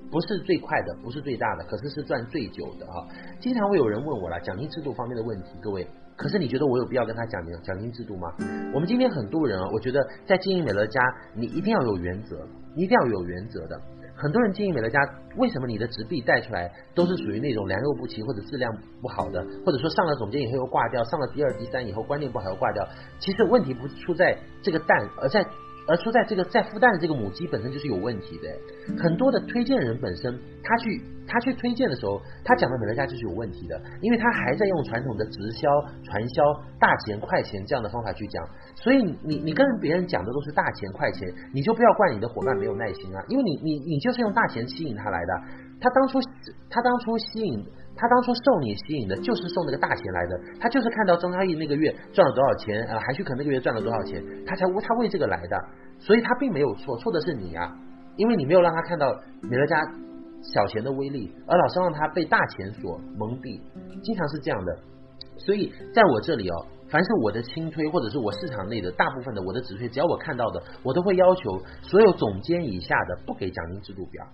不是最快的，不是最大的，可是是赚最久的啊。经常会有人问我了，奖金制度方面的问题，各位，可是你觉得我有必要跟他讲奖金制度吗？我们今天很多人啊，我觉得在经营美乐家，你一定要有原则，你一定要有原则的。很多人经营美乐家，为什么你的直币带出来都是属于那种良莠不齐或者质量不好的，或者说上了总监以后又挂掉，上了第二、第三以后观念不好又挂掉？其实问题不出在这个蛋，而在。而出在这个在孵蛋的这个母鸡本身就是有问题的，很多的推荐人本身他去他去推荐的时候，他讲的美乐家就是有问题的，因为他还在用传统的直销、传销、大钱快钱这样的方法去讲，所以你你跟别人讲的都是大钱快钱，你就不要怪你的伙伴没有耐心啊，因为你你你就是用大钱吸引他来的，他当初他当初吸引。他当初受你吸引的，就是受那个大钱来的。他就是看到张嘉译那个月赚了多少钱，呃，韩旭可那个月赚了多少钱，他才他为这个来的。所以他并没有错，错的是你啊，因为你没有让他看到美乐家小钱的威力，而老是让他被大钱所蒙蔽，经常是这样的。所以在我这里哦，凡是我的轻推或者是我市场内的大部分的我的直推，只要我看到的，我都会要求所有总监以下的不给奖金制度表。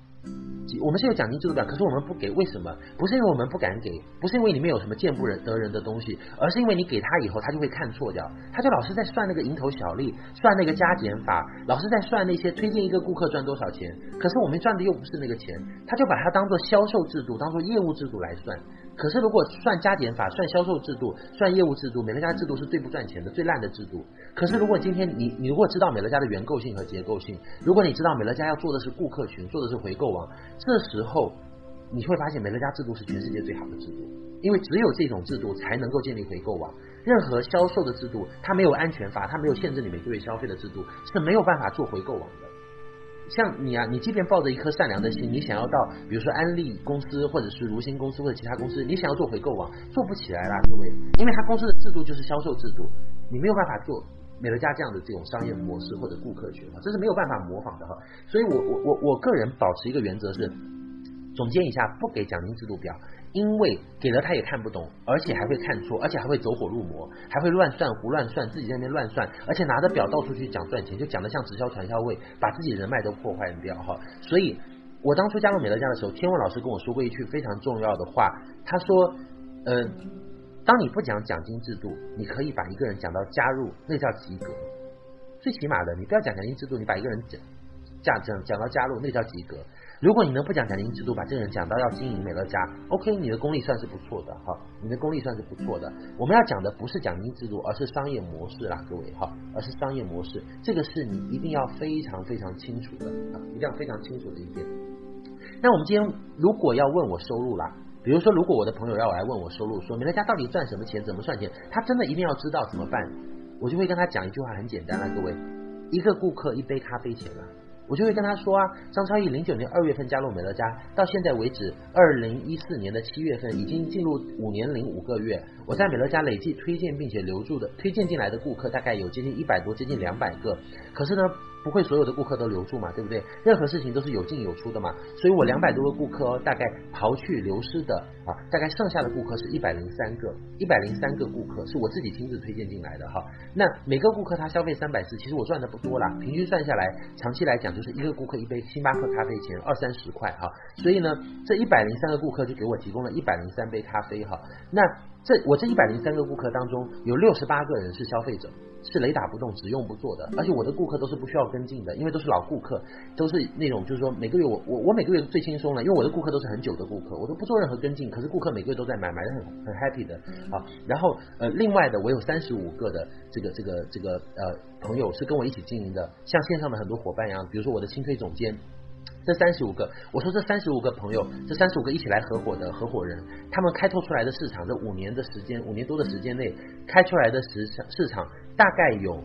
我们是有奖金制度表，可是我们不给，为什么？不是因为我们不敢给，不是因为里面有什么见不人得人的东西，而是因为你给他以后，他就会看错掉，他就老是在算那个蝇头小利，算那个加减法，老是在算那些推荐一个顾客赚多少钱，可是我们赚的又不是那个钱，他就把它当做销售制度，当做业务制度来算。可是如果算加减法，算销售制度，算业务制度，美乐家制度是最不赚钱的、最烂的制度。可是如果今天你你如果知道美乐家的原构性和结构性，如果你知道美乐家要做的是顾客群，做的是回购网，这时候你会发现美乐家制度是全世界最好的制度，因为只有这种制度才能够建立回购网。任何销售的制度，它没有安全法，它没有限制你每个月消费的制度，是没有办法做回购网的。像你啊，你即便抱着一颗善良的心，你想要到比如说安利公司或者是如新公司或者其他公司，你想要做回购网，做不起来啦，各位，因为他公司的制度就是销售制度，你没有办法做美乐家这样的这种商业模式或者顾客群，这是没有办法模仿的哈。所以我我我我个人保持一个原则是，总结一下，不给奖金制度表。因为给了他也看不懂，而且还会看错，而且还会走火入魔，还会乱算胡乱算，自己在那边乱算，而且拿着表到处去讲赚钱，就讲得像直销传销位，把自己人脉都破坏掉哈。所以，我当初加入美乐家的时候，天文老师跟我说过一句非常重要的话，他说，呃，当你不讲奖金制度，你可以把一个人讲到加入，那叫及格。最起码的，你不要讲奖金制度，你把一个人讲讲讲讲到加入，那叫及格。如果你能不讲奖金制度，把这个人讲到要经营美乐家，OK，你的功力算是不错的哈，你的功力算是不错的。我们要讲的不是奖金制度，而是商业模式啦，各位哈，而是商业模式，这个是你一定要非常非常清楚的啊，一定要非常清楚的一点。那我们今天如果要问我收入啦，比如说如果我的朋友要我来问我收入，说美乐家到底赚什么钱，怎么赚钱，他真的一定要知道怎么办，我就会跟他讲一句话，很简单啊，各位，一个顾客一杯咖啡钱啊。我就会跟他说啊，张超毅零九年二月份加入美乐家，到现在为止，二零一四年的七月份已经进入五年零五个月。我在美乐家累计推荐并且留住的推荐进来的顾客大概有接近一百多，接近两百个。可是呢，不会所有的顾客都留住嘛，对不对？任何事情都是有进有出的嘛。所以我两百多个顾客哦，大概刨去流失的啊，大概剩下的顾客是一百零三个，一百零三个顾客是我自己亲自推荐进来的哈。那每个顾客他消费三百四，其实我赚的不多啦，平均算下来，长期来讲就是一个顾客一杯星巴克咖啡钱二三十块哈。所以呢，这一百零三个顾客就给我提供了一百零三杯咖啡哈。那这我这一百零三个顾客当中，有六十八个人是消费者，是雷打不动、只用不做的，而且我的顾客都是不需要跟进的，因为都是老顾客，都是那种就是说每个月我我我每个月最轻松了，因为我的顾客都是很久的顾客，我都不做任何跟进，可是顾客每个月都在买，买的很很 happy 的啊。然后呃，另外的我有三十五个的这个这个这个呃朋友是跟我一起经营的，像线上的很多伙伴一样，比如说我的清推总监。这三十五个，我说这三十五个朋友，这三十五个一起来合伙的合伙人，他们开拓出来的市场，这五年的时间，五年多的时间内开出来的市场市场大概有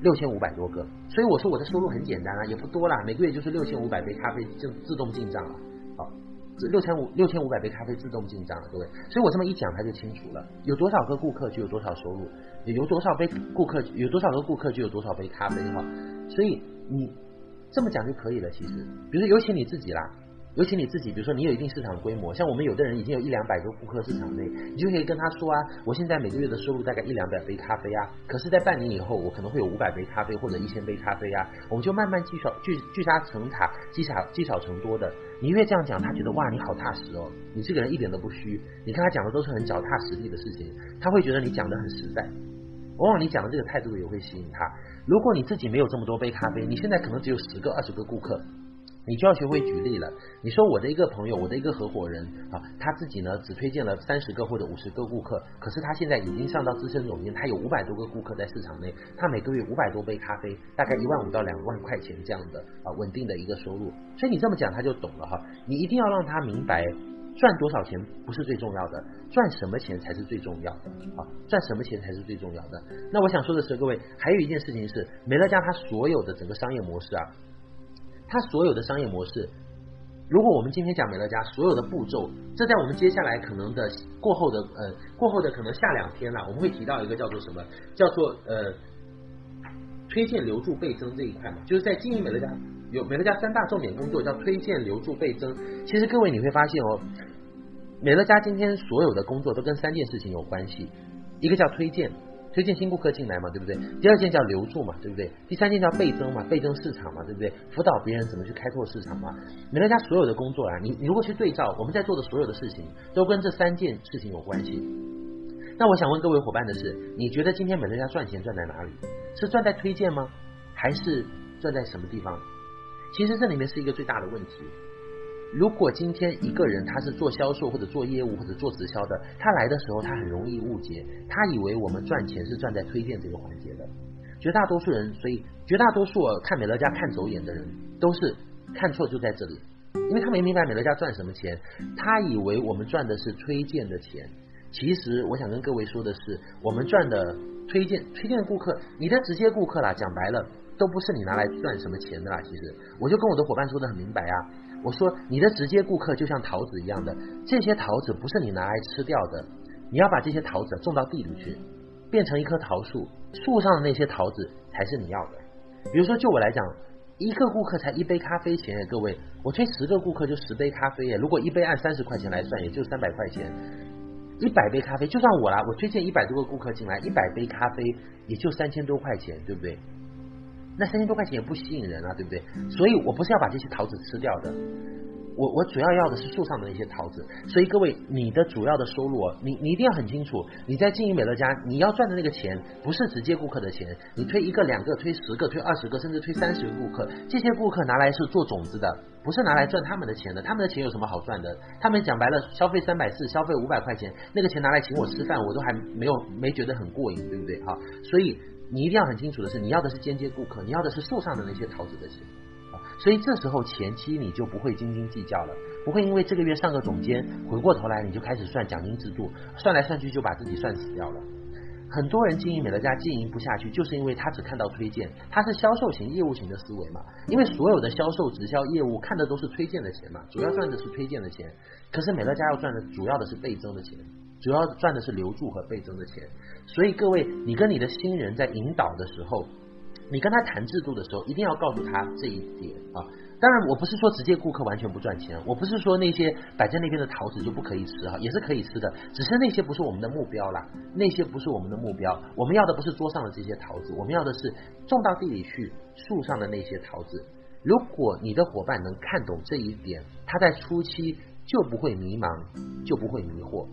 六千五百多个，所以我说我的收入很简单啊，也不多啦，每个月就是六千五百杯咖啡就自动进账了，好，这六千五六千五百杯咖啡自动进账了，各位，所以我这么一讲他就清楚了，有多少个顾客就有多少收入，有多少杯顾客有多少个顾客就有多少杯咖啡哈，所以你。这么讲就可以了，其实，比如说，尤其你自己啦，尤其你自己，比如说你有一定市场规模，像我们有的人已经有一两百个顾客市场内，你就可以跟他说啊，我现在每个月的收入大概一两百杯咖啡啊，可是，在半年以后，我可能会有五百杯咖啡或者一千杯咖啡啊，我们就慢慢积少聚聚沙成塔，积少积少成多的。你越这样讲，他觉得哇，你好踏实哦，你这个人一点都不虚，你看他讲的都是很脚踏实地的事情，他会觉得你讲的很实在，往往你讲的这个态度也会吸引他。如果你自己没有这么多杯咖啡，你现在可能只有十个、二十个顾客，你就要学会举例了。你说我的一个朋友，我的一个合伙人啊，他自己呢只推荐了三十个或者五十个顾客，可是他现在已经上到资深总监，他有五百多个顾客在市场内，他每个月五百多杯咖啡，大概一万五到两万块钱这样的啊稳定的一个收入。所以你这么讲他就懂了哈，你一定要让他明白。赚多少钱不是最重要的，赚什么钱才是最重要的啊！赚什么钱才是最重要的。那我想说的是，各位还有一件事情是，美乐家它所有的整个商业模式啊，它所有的商业模式，如果我们今天讲美乐家所有的步骤，这在我们接下来可能的过后的呃过后的可能下两天了，我们会提到一个叫做什么？叫做呃推荐留住倍增这一块嘛，就是在经营美乐家。有美乐家三大重点工作叫推荐、留住、倍增。其实各位你会发现哦，美乐家今天所有的工作都跟三件事情有关系。一个叫推荐，推荐新顾客进来嘛，对不对？第二件叫留住嘛，对不对？第三件叫倍增嘛，倍增市场嘛，对不对？辅导别人怎么去开拓市场嘛。美乐家所有的工作啊，你你如果去对照我们在做的所有的事情，都跟这三件事情有关系。那我想问各位伙伴的是，你觉得今天美乐家赚钱赚在哪里？是赚在推荐吗？还是赚在什么地方？其实这里面是一个最大的问题。如果今天一个人他是做销售或者做业务或者做直销的，他来的时候他很容易误解，他以为我们赚钱是赚在推荐这个环节的。绝大多数人，所以绝大多数看美乐家看走眼的人，都是看错就在这里，因为他没明白美乐家赚什么钱，他以为我们赚的是推荐的钱。其实我想跟各位说的是，我们赚的推荐推荐顾客，你的直接顾客啦，讲白了都不是你拿来赚什么钱的啦。其实，我就跟我的伙伴说的很明白啊，我说你的直接顾客就像桃子一样的，这些桃子不是你拿来吃掉的，你要把这些桃子种到地里去，变成一棵桃树，树上的那些桃子才是你要的。比如说，就我来讲。一个顾客才一杯咖啡钱，各位，我推十个顾客就十杯咖啡耶。如果一杯按三十块钱来算，也就三百块钱。一百杯咖啡，就算我啦，我推荐一百多个顾客进来，一百杯咖啡也就三千多块钱，对不对？那三千多块钱也不吸引人啊，对不对？所以我不是要把这些桃子吃掉的。我我主要要的是树上的那些桃子，所以各位，你的主要的收入，你你一定要很清楚，你在经营美乐家，你要赚的那个钱不是直接顾客的钱，你推一个、两个、推十个、推二十个，甚至推三十个顾客，这些顾客拿来是做种子的，不是拿来赚他们的钱的，他们的钱有什么好赚的？他们讲白了，消费三百四，消费五百块钱，那个钱拿来请我吃饭，我都还没有没觉得很过瘾，对不对？哈，所以你一定要很清楚的是，你要的是间接顾客，你要的是树上的那些桃子的钱啊。所以这时候前期你就不会斤斤计较了，不会因为这个月上个总监，回过头来你就开始算奖金制度，算来算去就把自己算死掉了。很多人经营美乐家经营不下去，就是因为他只看到推荐，他是销售型业务型的思维嘛。因为所有的销售直销业务看的都是推荐的钱嘛，主要赚的是推荐的钱。可是美乐家要赚的主要的是倍增的钱，主要赚的是留住和倍增的钱。所以各位，你跟你的新人在引导的时候。你跟他谈制度的时候，一定要告诉他这一点啊。当然，我不是说直接顾客完全不赚钱，我不是说那些摆在那边的桃子就不可以吃哈，也是可以吃的，只是那些不是我们的目标啦，那些不是我们的目标。我们要的不是桌上的这些桃子，我们要的是种到地里去，树上的那些桃子。如果你的伙伴能看懂这一点，他在初期就不会迷茫，就不会迷惑。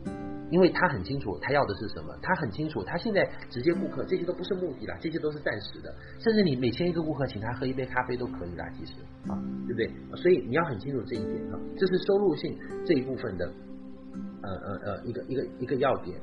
因为他很清楚他要的是什么，他很清楚他现在直接顾客这些都不是目的了，这些都是暂时的，甚至你每签一个顾客，请他喝一杯咖啡都可以啦，其实啊，对不对？所以你要很清楚这一点啊，这是收入性这一部分的呃呃呃一个一个一个要点。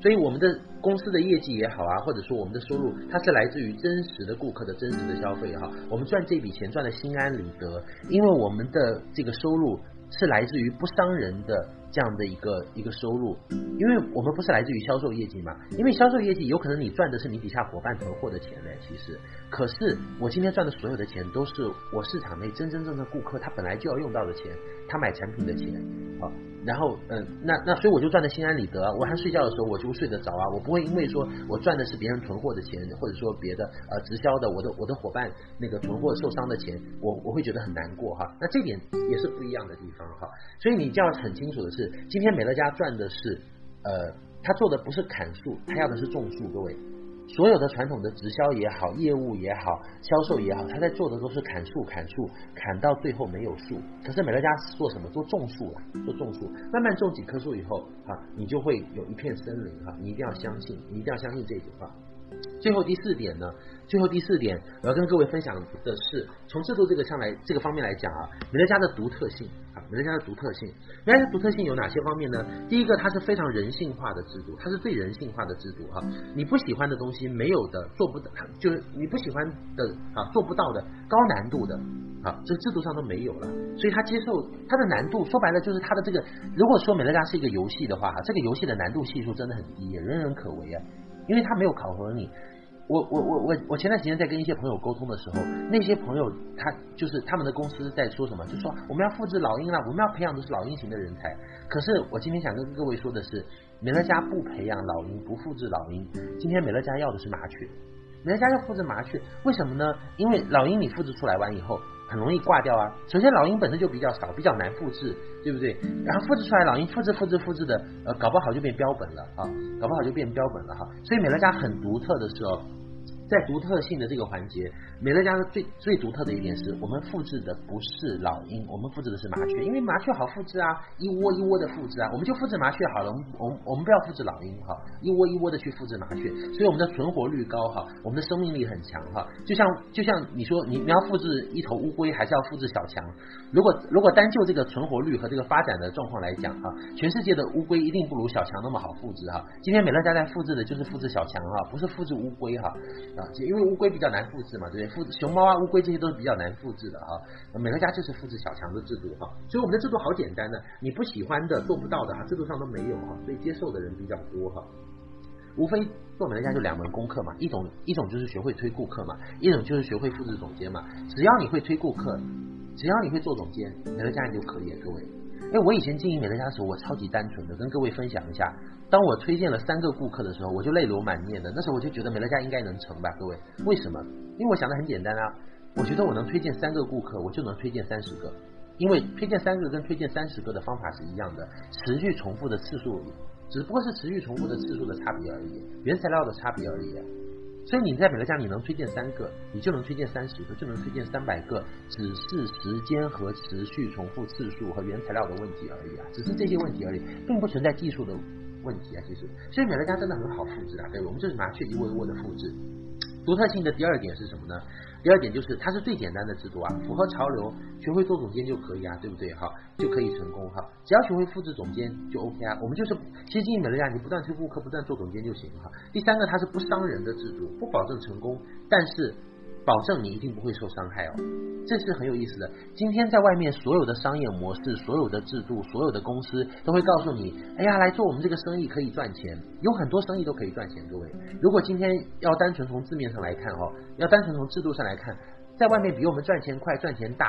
所以我们的公司的业绩也好啊，或者说我们的收入，它是来自于真实的顾客的真实的消费哈。我们赚这笔钱赚的心安理得，因为我们的这个收入是来自于不伤人的。这样的一个一个收入，因为我们不是来自于销售业绩嘛，因为销售业绩有可能你赚的是你底下伙伴囤货的钱呢，其实，可是我今天赚的所有的钱都是我市场内真真正正顾客他本来就要用到的钱，他买产品的钱，好。然后，嗯，那那所以我就赚的心安理得啊，我还睡觉的时候我就睡得着啊，我不会因为说我赚的是别人囤货的钱，或者说别的呃直销的我的我的伙伴那个囤货受伤的钱，我我会觉得很难过哈。那这点也是不一样的地方哈。所以你就要很清楚的是，今天美乐家赚的是呃，他做的不是砍树，他要的是种树，各位。所有的传统的直销也好，业务也好，销售也好，他在做的都是砍树、砍树，砍到最后没有树。可是美乐家是做什么？做种树啊，做种树，慢慢种几棵树以后啊，你就会有一片森林哈。你一定要相信，你一定要相信这句话。最后第四点呢？最后第四点，我要跟各位分享的是，从制度这个上来这个方面来讲啊，美乐家的独特性美乐家的独特性，美乐家独特性有哪些方面呢？第一个，它是非常人性化的制度，它是最人性化的制度哈。你不喜欢的东西，没有的，做不到，就是你不喜欢的啊，做不到的，高难度的啊，这制度上都没有了。所以他接受它的难度，说白了就是它的这个，如果说美乐家是一个游戏的话，这个游戏的难度系数真的很低，人人可为啊。因为他没有考核你，我我我我我前段时间在跟一些朋友沟通的时候，那些朋友他就是他们的公司在说什么，就说我们要复制老鹰了，我们要培养的是老鹰型的人才。可是我今天想跟各位说的是，美乐家不培养老鹰，不复制老鹰。今天美乐家要的是麻雀，美乐家要复制麻雀，为什么呢？因为老鹰你复制出来完以后。很容易挂掉啊！首先，老鹰本身就比较少，比较难复制，对不对？然后复制出来，老鹰复制、复制、复制的，呃，搞不好就变标本了啊！搞不好就变标本了哈！所以美乐家很独特的时候。在独特性的这个环节，美乐家的最最独特的一点是我们复制的不是老鹰，我们复制的是麻雀，因为麻雀好复制啊，一窝一窝的复制啊，我们就复制麻雀好了，我们我们我们不要复制老鹰哈，一窝一窝的去复制麻雀，所以我们的存活率高哈，我们的生命力很强哈，就像就像你说你你要复制一头乌龟，还是要复制小强？如果如果单就这个存活率和这个发展的状况来讲哈，全世界的乌龟一定不如小强那么好复制哈。今天美乐家在复制的就是复制小强哈，不是复制乌龟哈。啊，因为乌龟比较难复制嘛，对不对？复制熊猫啊、乌龟这些都是比较难复制的哈。美乐家就是复制小强的制度哈，所以我们的制度好简单的，你不喜欢的、做不到的哈，制度上都没有哈，所以接受的人比较多哈。无非做美乐家就两门功课嘛，一种一种就是学会推顾客嘛，一种就是学会复制总监嘛。只要你会推顾客，只要你会做总监，美乐家你就可以，各位。哎，我以前经营美乐家的时候，我超级单纯的，跟各位分享一下。当我推荐了三个顾客的时候，我就泪流满面的。那时候我就觉得美乐家应该能成吧，各位。为什么？因为我想的很简单啊，我觉得我能推荐三个顾客，我就能推荐三十个。因为推荐三个跟推荐三十个的方法是一样的，持续重复的次数，只不过是持续重复的次数的差别而已，原材料的差别而已。所以你在美乐家，你能推荐三个，你就能推荐三十个，就能推荐三百个，只是时间和持续重复次数和原材料的问题而已啊，只是这些问题而已，并不存在技术的问题啊，其实。所以美乐家真的很好复制啊，对，我们就是麻雀一窝一窝的复制。独特性的第二点是什么呢？第二点就是它是最简单的制度啊，符合潮流，学会做总监就可以啊，对不对？哈，就可以成功哈。只要学会复制总监就 OK 啊。我们就是其实经营美乐家，你不断推顾客，不断做总监就行哈。第三个，它是不伤人的制度，不保证成功，但是。保证你一定不会受伤害哦，这是很有意思的。今天在外面所有的商业模式、所有的制度、所有的公司都会告诉你：哎呀，来做我们这个生意可以赚钱，有很多生意都可以赚钱。各位，如果今天要单纯从字面上来看哦，要单纯从制度上来看，在外面比我们赚钱快、赚钱大、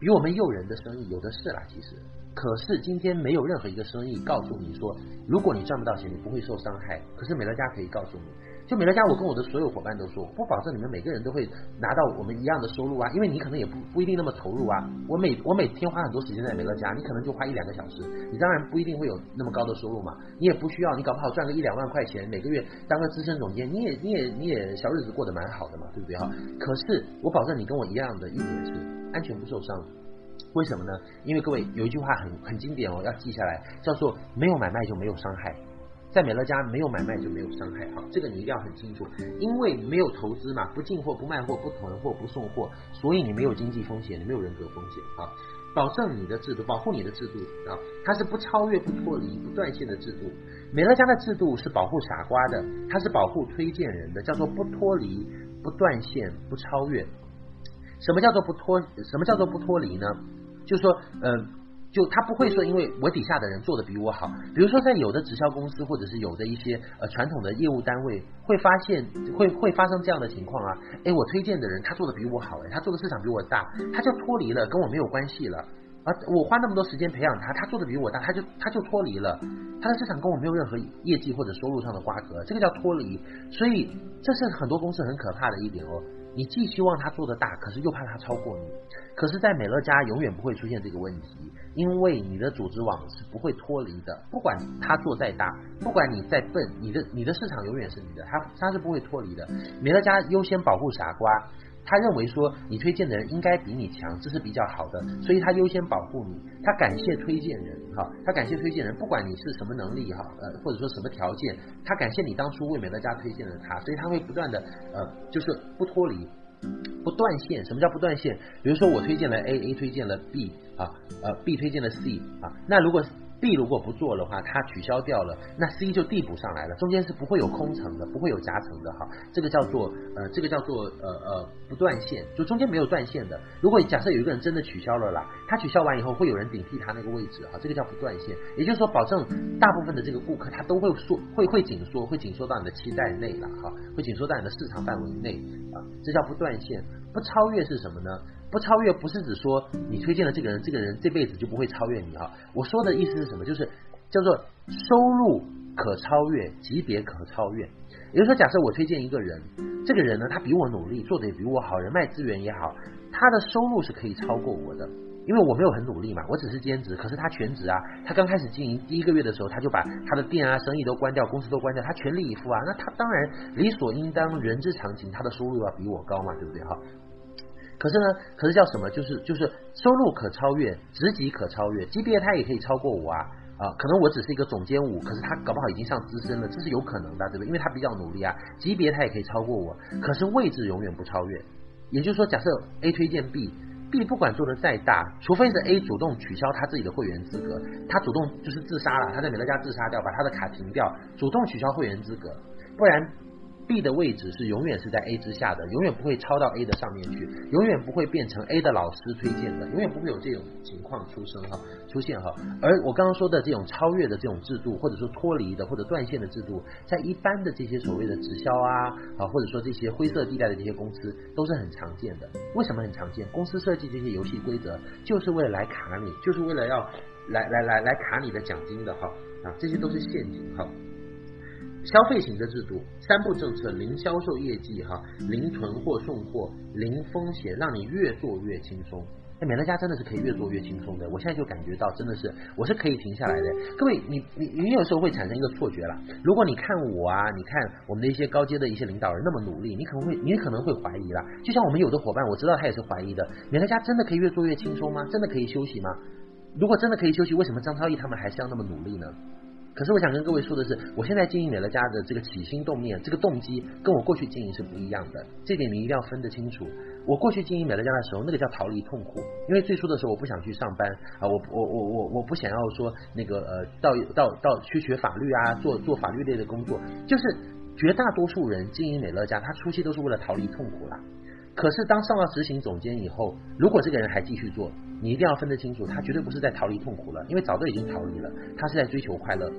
比我们诱人的生意有的是啦。其实，可是今天没有任何一个生意告诉你说，如果你赚不到钱，你不会受伤害。可是美乐家可以告诉你。就美乐家，我跟我的所有伙伴都说，不保证你们每个人都会拿到我们一样的收入啊，因为你可能也不不一定那么投入啊。我每我每天花很多时间在美乐家，你可能就花一两个小时，你当然不一定会有那么高的收入嘛。你也不需要，你搞不好赚个一两万块钱，每个月当个资深总监，你也你也你也小日子过得蛮好的嘛，对不对哈？可是我保证你跟我一样的一点是安全不受伤，为什么呢？因为各位有一句话很很经典哦，要记下来，叫做没有买卖就没有伤害。在美乐家没有买卖就没有伤害，哈，这个你一定要很清楚，因为没有投资嘛，不进货、不卖货、不囤货、不送货，所以你没有经济风险，你没有人格风险，啊，保证你的制度，保护你的制度啊，它是不超越、不脱离、不断线的制度。美乐家的制度是保护傻瓜的，它是保护推荐人的，叫做不脱离、不断线、不超越。什么叫做不脱？什么叫做不脱离呢？就是说，嗯、呃。就他不会说，因为我底下的人做的比我好，比如说在有的直销公司或者是有的一些呃传统的业务单位，会发现会会发生这样的情况啊，哎，我推荐的人他做的比我好，哎，他做的市场比我大，他就脱离了，跟我没有关系了，而我花那么多时间培养他，他做的比我大，他就他就脱离了，他的市场跟我没有任何业绩或者收入上的瓜葛，这个叫脱离，所以这是很多公司很可怕的一点哦。你既希望他做的大，可是又怕他超过你。可是，在美乐家永远不会出现这个问题，因为你的组织网是不会脱离的。不管他做再大，不管你再笨，你的你的市场永远是你的，他他是不会脱离的。美乐家优先保护傻瓜。他认为说你推荐的人应该比你强，这是比较好的，所以他优先保护你。他感谢推荐人哈，他感谢推荐人，不管你是什么能力哈，呃或者说什么条件，他感谢你当初为美乐家推荐了他，所以他会不断的呃就是不脱离，不断线。什么叫不断线？比如说我推荐了 A，A 推荐了 B 啊，呃 B 推荐了 C 啊，那如果 B 如果不做的话，它取消掉了，那 C 就递补上来了，中间是不会有空层的，不会有夹层的哈，这个叫做呃，这个叫做呃呃不断线，就中间没有断线的。如果假设有一个人真的取消了啦，他取消完以后会有人顶替他那个位置哈，这个叫不断线，也就是说保证大部分的这个顾客他都会缩，会会紧缩，会紧缩到你的期待内了哈，会紧缩到你的市场范围内啊，这叫不断线。不超越是什么呢？不超越不是指说你推荐了这个人，这个人这辈子就不会超越你哈。我说的意思是什么？就是叫做收入可超越，级别可超越。也就是说，假设我推荐一个人，这个人呢，他比我努力，做得也比我好，人脉资源也好，他的收入是可以超过我的，因为我没有很努力嘛，我只是兼职，可是他全职啊。他刚开始经营第一个月的时候，他就把他的店啊、生意都关掉，公司都关掉，他全力以赴啊。那他当然理所应当，人之常情，他的收入要比我高嘛，对不对哈？可是呢，可是叫什么？就是就是收入可超越，职级可超越，级别他也可以超过我啊啊！可能我只是一个总监五，可是他搞不好已经上资深了，这是有可能的，对不对？因为他比较努力啊，级别他也可以超过我，可是位置永远不超越。也就是说，假设 A 推荐 B，B 不管做的再大，除非是 A 主动取消他自己的会员资格，他主动就是自杀了，他在美乐家自杀掉，把他的卡停掉，主动取消会员资格，不然。B 的位置是永远是在 A 之下的，永远不会超到 A 的上面去，永远不会变成 A 的老师推荐的，永远不会有这种情况出生哈，出现哈。而我刚刚说的这种超越的这种制度，或者说脱离的或者断线的制度，在一般的这些所谓的直销啊啊，或者说这些灰色地带的这些公司都是很常见的。为什么很常见？公司设计这些游戏规则，就是为了来卡你，就是为了要来来来来卡你的奖金的哈啊，这些都是陷阱哈。消费型的制度，三步政策：零销售业绩哈，零囤货送货，零风险，让你越做越轻松。哎，美乐家真的是可以越做越轻松的。我现在就感觉到，真的是我是可以停下来的。各位，你你你有时候会产生一个错觉啦。如果你看我啊，你看我们的一些高阶的一些领导人那么努力，你可能会你可能会怀疑啦。就像我们有的伙伴，我知道他也是怀疑的。美乐家真的可以越做越轻松吗？真的可以休息吗？如果真的可以休息，为什么张超毅他们还是要那么努力呢？可是我想跟各位说的是，我现在经营美乐家的这个起心动念，这个动机跟我过去经营是不一样的，这点你一定要分得清楚。我过去经营美乐家的时候，那个叫逃离痛苦，因为最初的时候我不想去上班啊，我我我我我不想要说那个呃到到到去学法律啊，做做法律类的工作，就是绝大多数人经营美乐家，他初期都是为了逃离痛苦啦。可是当上了执行总监以后，如果这个人还继续做，你一定要分得清楚，他绝对不是在逃离痛苦了，因为早都已经逃离了，他是在追求快乐。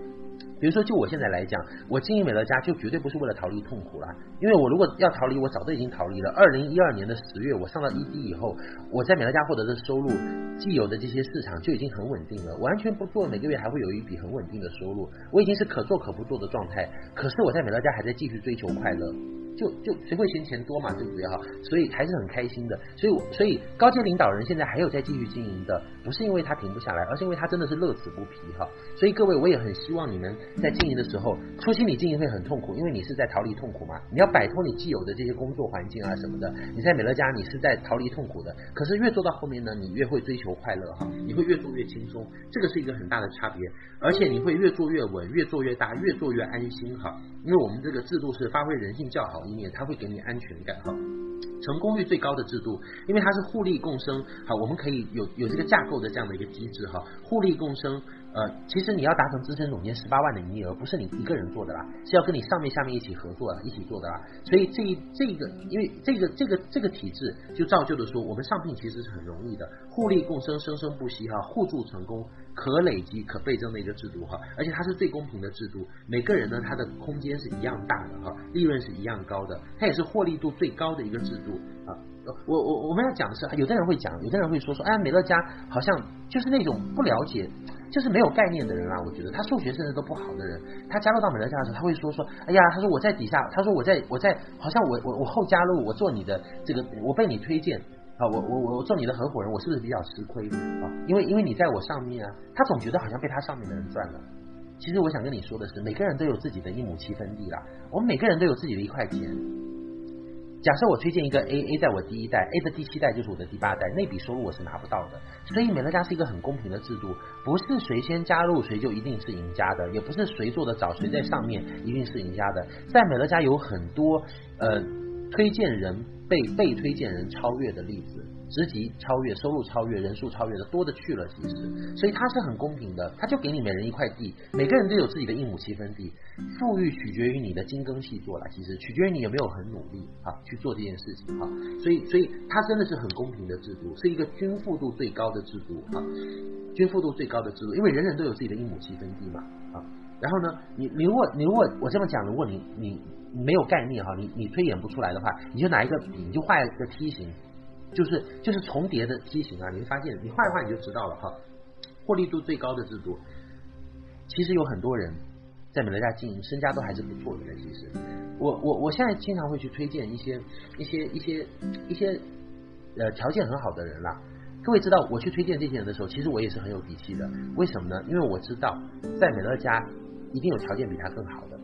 比如说，就我现在来讲，我经营美乐家就绝对不是为了逃离痛苦了，因为我如果要逃离，我早都已经逃离了。二零一二年的十月，我上到 ED 以后，我在美乐家获得的收入，既有的这些市场就已经很稳定了，完全不做，每个月还会有一笔很稳定的收入，我已经是可做可不做的状态。可是我在美乐家还在继续追求快乐。就就谁会嫌钱多嘛，对不对哈？所以还是很开心的。所以我所以高阶领导人现在还有在继续经营的，不是因为他停不下来，而是因为他真的是乐此不疲哈。所以各位，我也很希望你们在经营的时候，初期你经营会很痛苦，因为你是在逃离痛苦嘛。你要摆脱你既有的这些工作环境啊什么的。你在美乐家，你是在逃离痛苦的。可是越做到后面呢，你越会追求快乐哈，你会越做越轻松，这个是一个很大的差别。而且你会越做越稳，越做越大，越做越安心哈。因为我们这个制度是发挥人性较好。它会给你安全感哈，成功率最高的制度，因为它是互利共生，好，我们可以有有这个架构的这样的一个机制哈，互利共生。呃，其实你要达成资深总监十八万的营业额，不是你一个人做的啦，是要跟你上面下面一起合作，一起做的啦。所以这一这个，因为这个这个这个体制，就造就的说，我们上聘其实是很容易的，互利共生，生生不息哈，互助成功，可累积可倍增的一个制度哈，而且它是最公平的制度，每个人呢，他的空间是一样大的哈，利润是一样高的，它也是获利度最高的一个制度啊。我我我们要讲的是，有的人会讲，有的人会说说，哎呀，美乐家好像就是那种不了解。就是没有概念的人啊，我觉得他数学甚至都不好的人，他加入到美乐家的时候，他会说说，哎呀，他说我在底下，他说我在我在，好像我我我后加入，我做你的这个，我被你推荐啊，我我我做你的合伙人，我是不是比较吃亏啊？因为因为你在我上面啊，他总觉得好像被他上面的人赚了。其实我想跟你说的是，每个人都有自己的一亩七分地啦，我们每个人都有自己的一块钱。假设我推荐一个 A，A 在我第一代，A 的第七代就是我的第八代，那笔收入我是拿不到的。所以美乐家是一个很公平的制度，不是谁先加入谁就一定是赢家的，也不是谁做的早谁在上面一定是赢家的。在美乐家有很多呃推荐人被被推荐人超越的例子。职级超越，收入超越，人数超越的多的去了，其实，所以它是很公平的，它就给你每人一块地，每个人都有自己的一亩七分地，富裕取决于你的精耕细作了，其实取决于你有没有很努力啊去做这件事情啊，所以所以它真的是很公平的制度，是一个均富度最高的制度啊，均富度最高的制度，因为人人都有自己的一亩七分地嘛啊，然后呢，你你如果你如果我这么讲，如果你你没有概念哈，你你推演不出来的话，你就拿一个笔，你就画一个梯形。就是就是重叠的梯形啊，你会发现，你画一画你就知道了哈。获利度最高的制度，其实有很多人在美乐家经营，身家都还是不错的。其实，我我我现在经常会去推荐一些一些一些一些呃条件很好的人啦。各位知道，我去推荐这些人的时候，其实我也是很有底气的。为什么呢？因为我知道，在美乐家一定有条件比他更好的。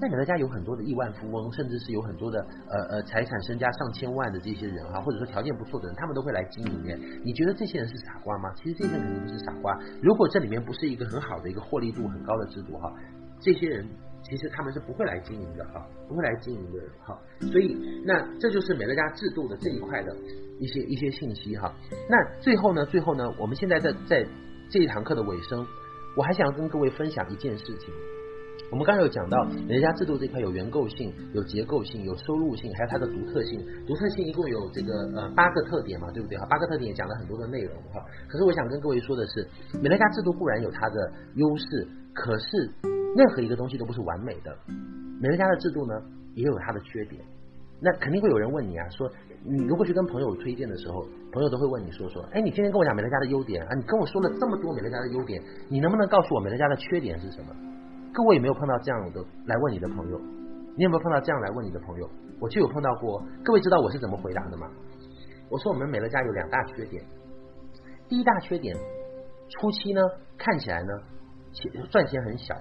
在美乐家有很多的亿万富翁，甚至是有很多的呃呃财产身家上千万的这些人哈，或者说条件不错的人，他们都会来经营。你觉得这些人是傻瓜吗？其实这些人肯定不是傻瓜。如果这里面不是一个很好的一个获利度很高的制度哈，这些人其实他们是不会来经营的哈，不会来经营的人哈。所以那这就是美乐家制度的这一块的一些一些信息哈。那最后呢，最后呢，我们现在在在这一堂课的尾声，我还想跟各位分享一件事情。我们刚才有讲到美乐家制度这块有原构性、有结构性、有收入性，还有它的独特性。独特性一共有这个呃八个特点嘛，对不对？哈，八个特点也讲了很多的内容哈。可是我想跟各位说的是，美乐家制度固然有它的优势，可是任何一个东西都不是完美的。美乐家的制度呢，也有它的缺点。那肯定会有人问你啊，说你如果去跟朋友推荐的时候，朋友都会问你说说，哎，你今天跟我讲美乐家的优点啊，你跟我说了这么多美乐家的优点，你能不能告诉我美乐家的缺点是什么？各位有没有碰到这样的来问你的朋友？你有没有碰到这样来问你的朋友？我就有碰到过。各位知道我是怎么回答的吗？我说我们美乐家有两大缺点，第一大缺点，初期呢看起来呢赚钱很小，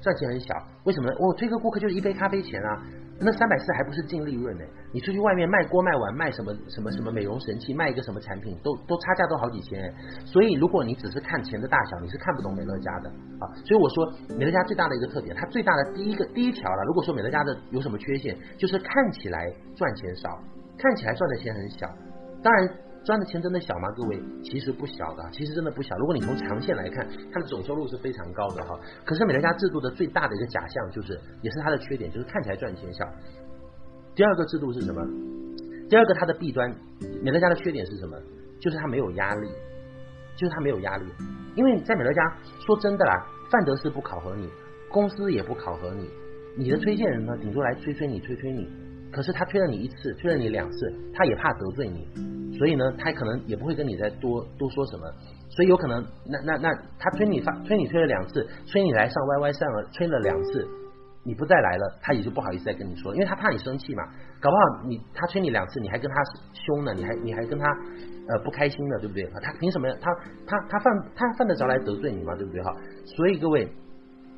赚钱很小，为什么呢？我推个顾客就是一杯咖啡钱啊。那三百四还不是净利润呢？你出去外面卖锅卖碗卖什么什么什么美容神器，卖一个什么产品都都差价都好几千。所以如果你只是看钱的大小，你是看不懂美乐家的啊。所以我说美乐家最大的一个特点，它最大的第一个第一条了。如果说美乐家的有什么缺陷，就是看起来赚钱少，看起来赚的钱很小。当然。赚的钱真的小吗？各位，其实不小的，其实真的不小。如果你从长线来看，它的总收入是非常高的哈。可是美乐家制度的最大的一个假象，就是也是它的缺点，就是看起来赚钱小。第二个制度是什么？第二个它的弊端，美乐家的缺点是什么？就是它没有压力，就是它没有压力。因为在美乐家，说真的啦，范德斯不考核你，公司也不考核你，你的推荐人呢，顶多来催催你，催催你。可是他催了你一次，催了你两次，他也怕得罪你。所以呢，他可能也不会跟你再多多说什么，所以有可能，那那那他催你发催你催了两次，催你来上 YY 上了催了两次，你不再来了，他也就不好意思再跟你说，因为他怕你生气嘛，搞不好你他催你两次，你还跟他凶呢，你还你还跟他呃不开心呢，对不对？他凭什么？他他他犯他犯得着来得罪你吗？对不对哈？所以各位，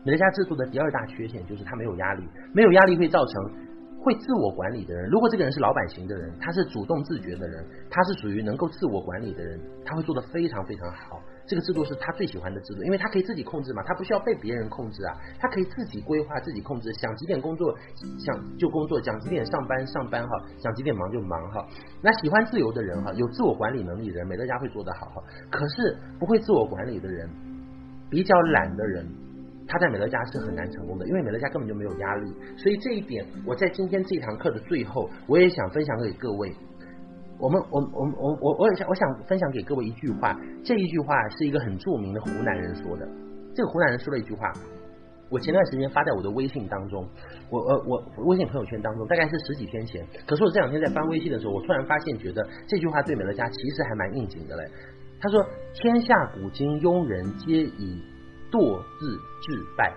美乐家制度的第二大缺陷就是他没有压力，没有压力会造成。会自我管理的人，如果这个人是老板型的人，他是主动自觉的人，他是属于能够自我管理的人，他会做得非常非常好。这个制度是他最喜欢的制度，因为他可以自己控制嘛，他不需要被别人控制啊，他可以自己规划、自己控制，想几点工作想就工作，想几点上班上班哈，想几点忙就忙哈。那喜欢自由的人哈，有自我管理能力的人，美乐家会做得好哈。可是不会自我管理的人，比较懒的人。他在美乐家是很难成功的，因为美乐家根本就没有压力，所以这一点我在今天这堂课的最后，我也想分享给各位。我们我我我我我想我想分享给各位一句话，这一句话是一个很著名的湖南人说的。这个湖南人说了一句话，我前段时间发在我的微信当中，我呃我微信朋友圈当中，大概是十几天前。可是我这两天在翻微信的时候，我突然发现，觉得这句话对美乐家其实还蛮应景的嘞。他说：“天下古今庸人皆以。”惰自致败，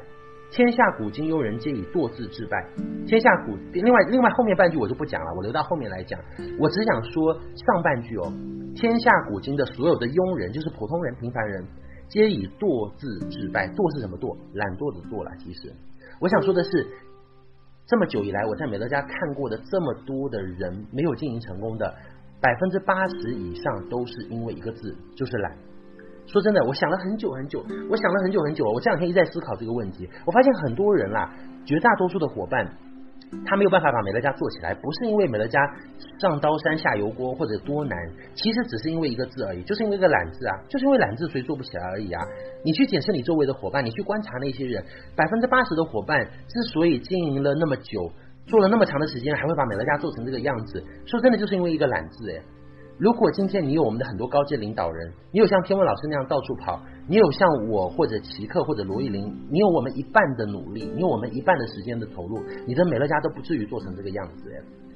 天下古今庸人皆以惰自致败。天下古，另外另外后面半句我就不讲了，我留到后面来讲。我只想说上半句哦，天下古今的所有的庸人，就是普通人、平凡人，皆以惰自致败。惰是什么惰？懒惰的惰了。其实我想说的是，这么久以来，我在美乐家看过的这么多的人，没有经营成功的，百分之八十以上都是因为一个字，就是懒。说真的，我想了很久很久，我想了很久很久。我这两天一直在思考这个问题，我发现很多人啦，绝大多数的伙伴，他没有办法把美乐家做起来，不是因为美乐家上刀山下油锅或者多难，其实只是因为一个字而已，就是因为一个懒字啊，就是因为懒字，所以做不起来而已啊。你去检视你周围的伙伴，你去观察那些人，百分之八十的伙伴之所以经营了那么久，做了那么长的时间，还会把美乐家做成这个样子，说真的，就是因为一个懒字哎。如果今天你有我们的很多高阶领导人，你有像天文老师那样到处跑，你有像我或者奇克或者罗毅林，你有我们一半的努力，你有我们一半的时间的投入，你的美乐家都不至于做成这个样子。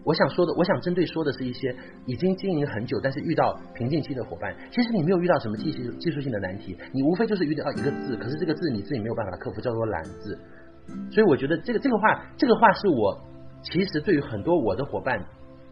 我想说的，我想针对说的是一些已经经营很久，但是遇到瓶颈期的伙伴。其实你没有遇到什么技术技术性的难题，你无非就是遇到一个字，可是这个字你自己没有办法克服，叫做懒字。所以我觉得这个这个话，这个话是我其实对于很多我的伙伴。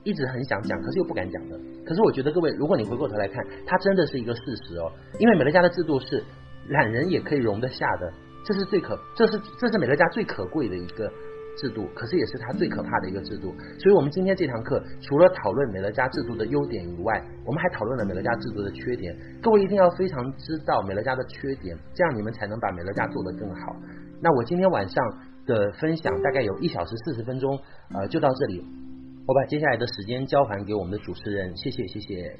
一直很想讲，可是又不敢讲的。可是我觉得各位，如果你回过头来看，它真的是一个事实哦。因为美乐家的制度是懒人也可以容得下的，这是最可，这是这是美乐家最可贵的一个制度，可是也是它最可怕的一个制度。所以，我们今天这堂课除了讨论美乐家制度的优点以外，我们还讨论了美乐家制度的缺点。各位一定要非常知道美乐家的缺点，这样你们才能把美乐家做得更好。那我今天晚上的分享大概有一小时四十分钟，呃，就到这里。我把接下来的时间交还给我们的主持人，谢谢，谢谢。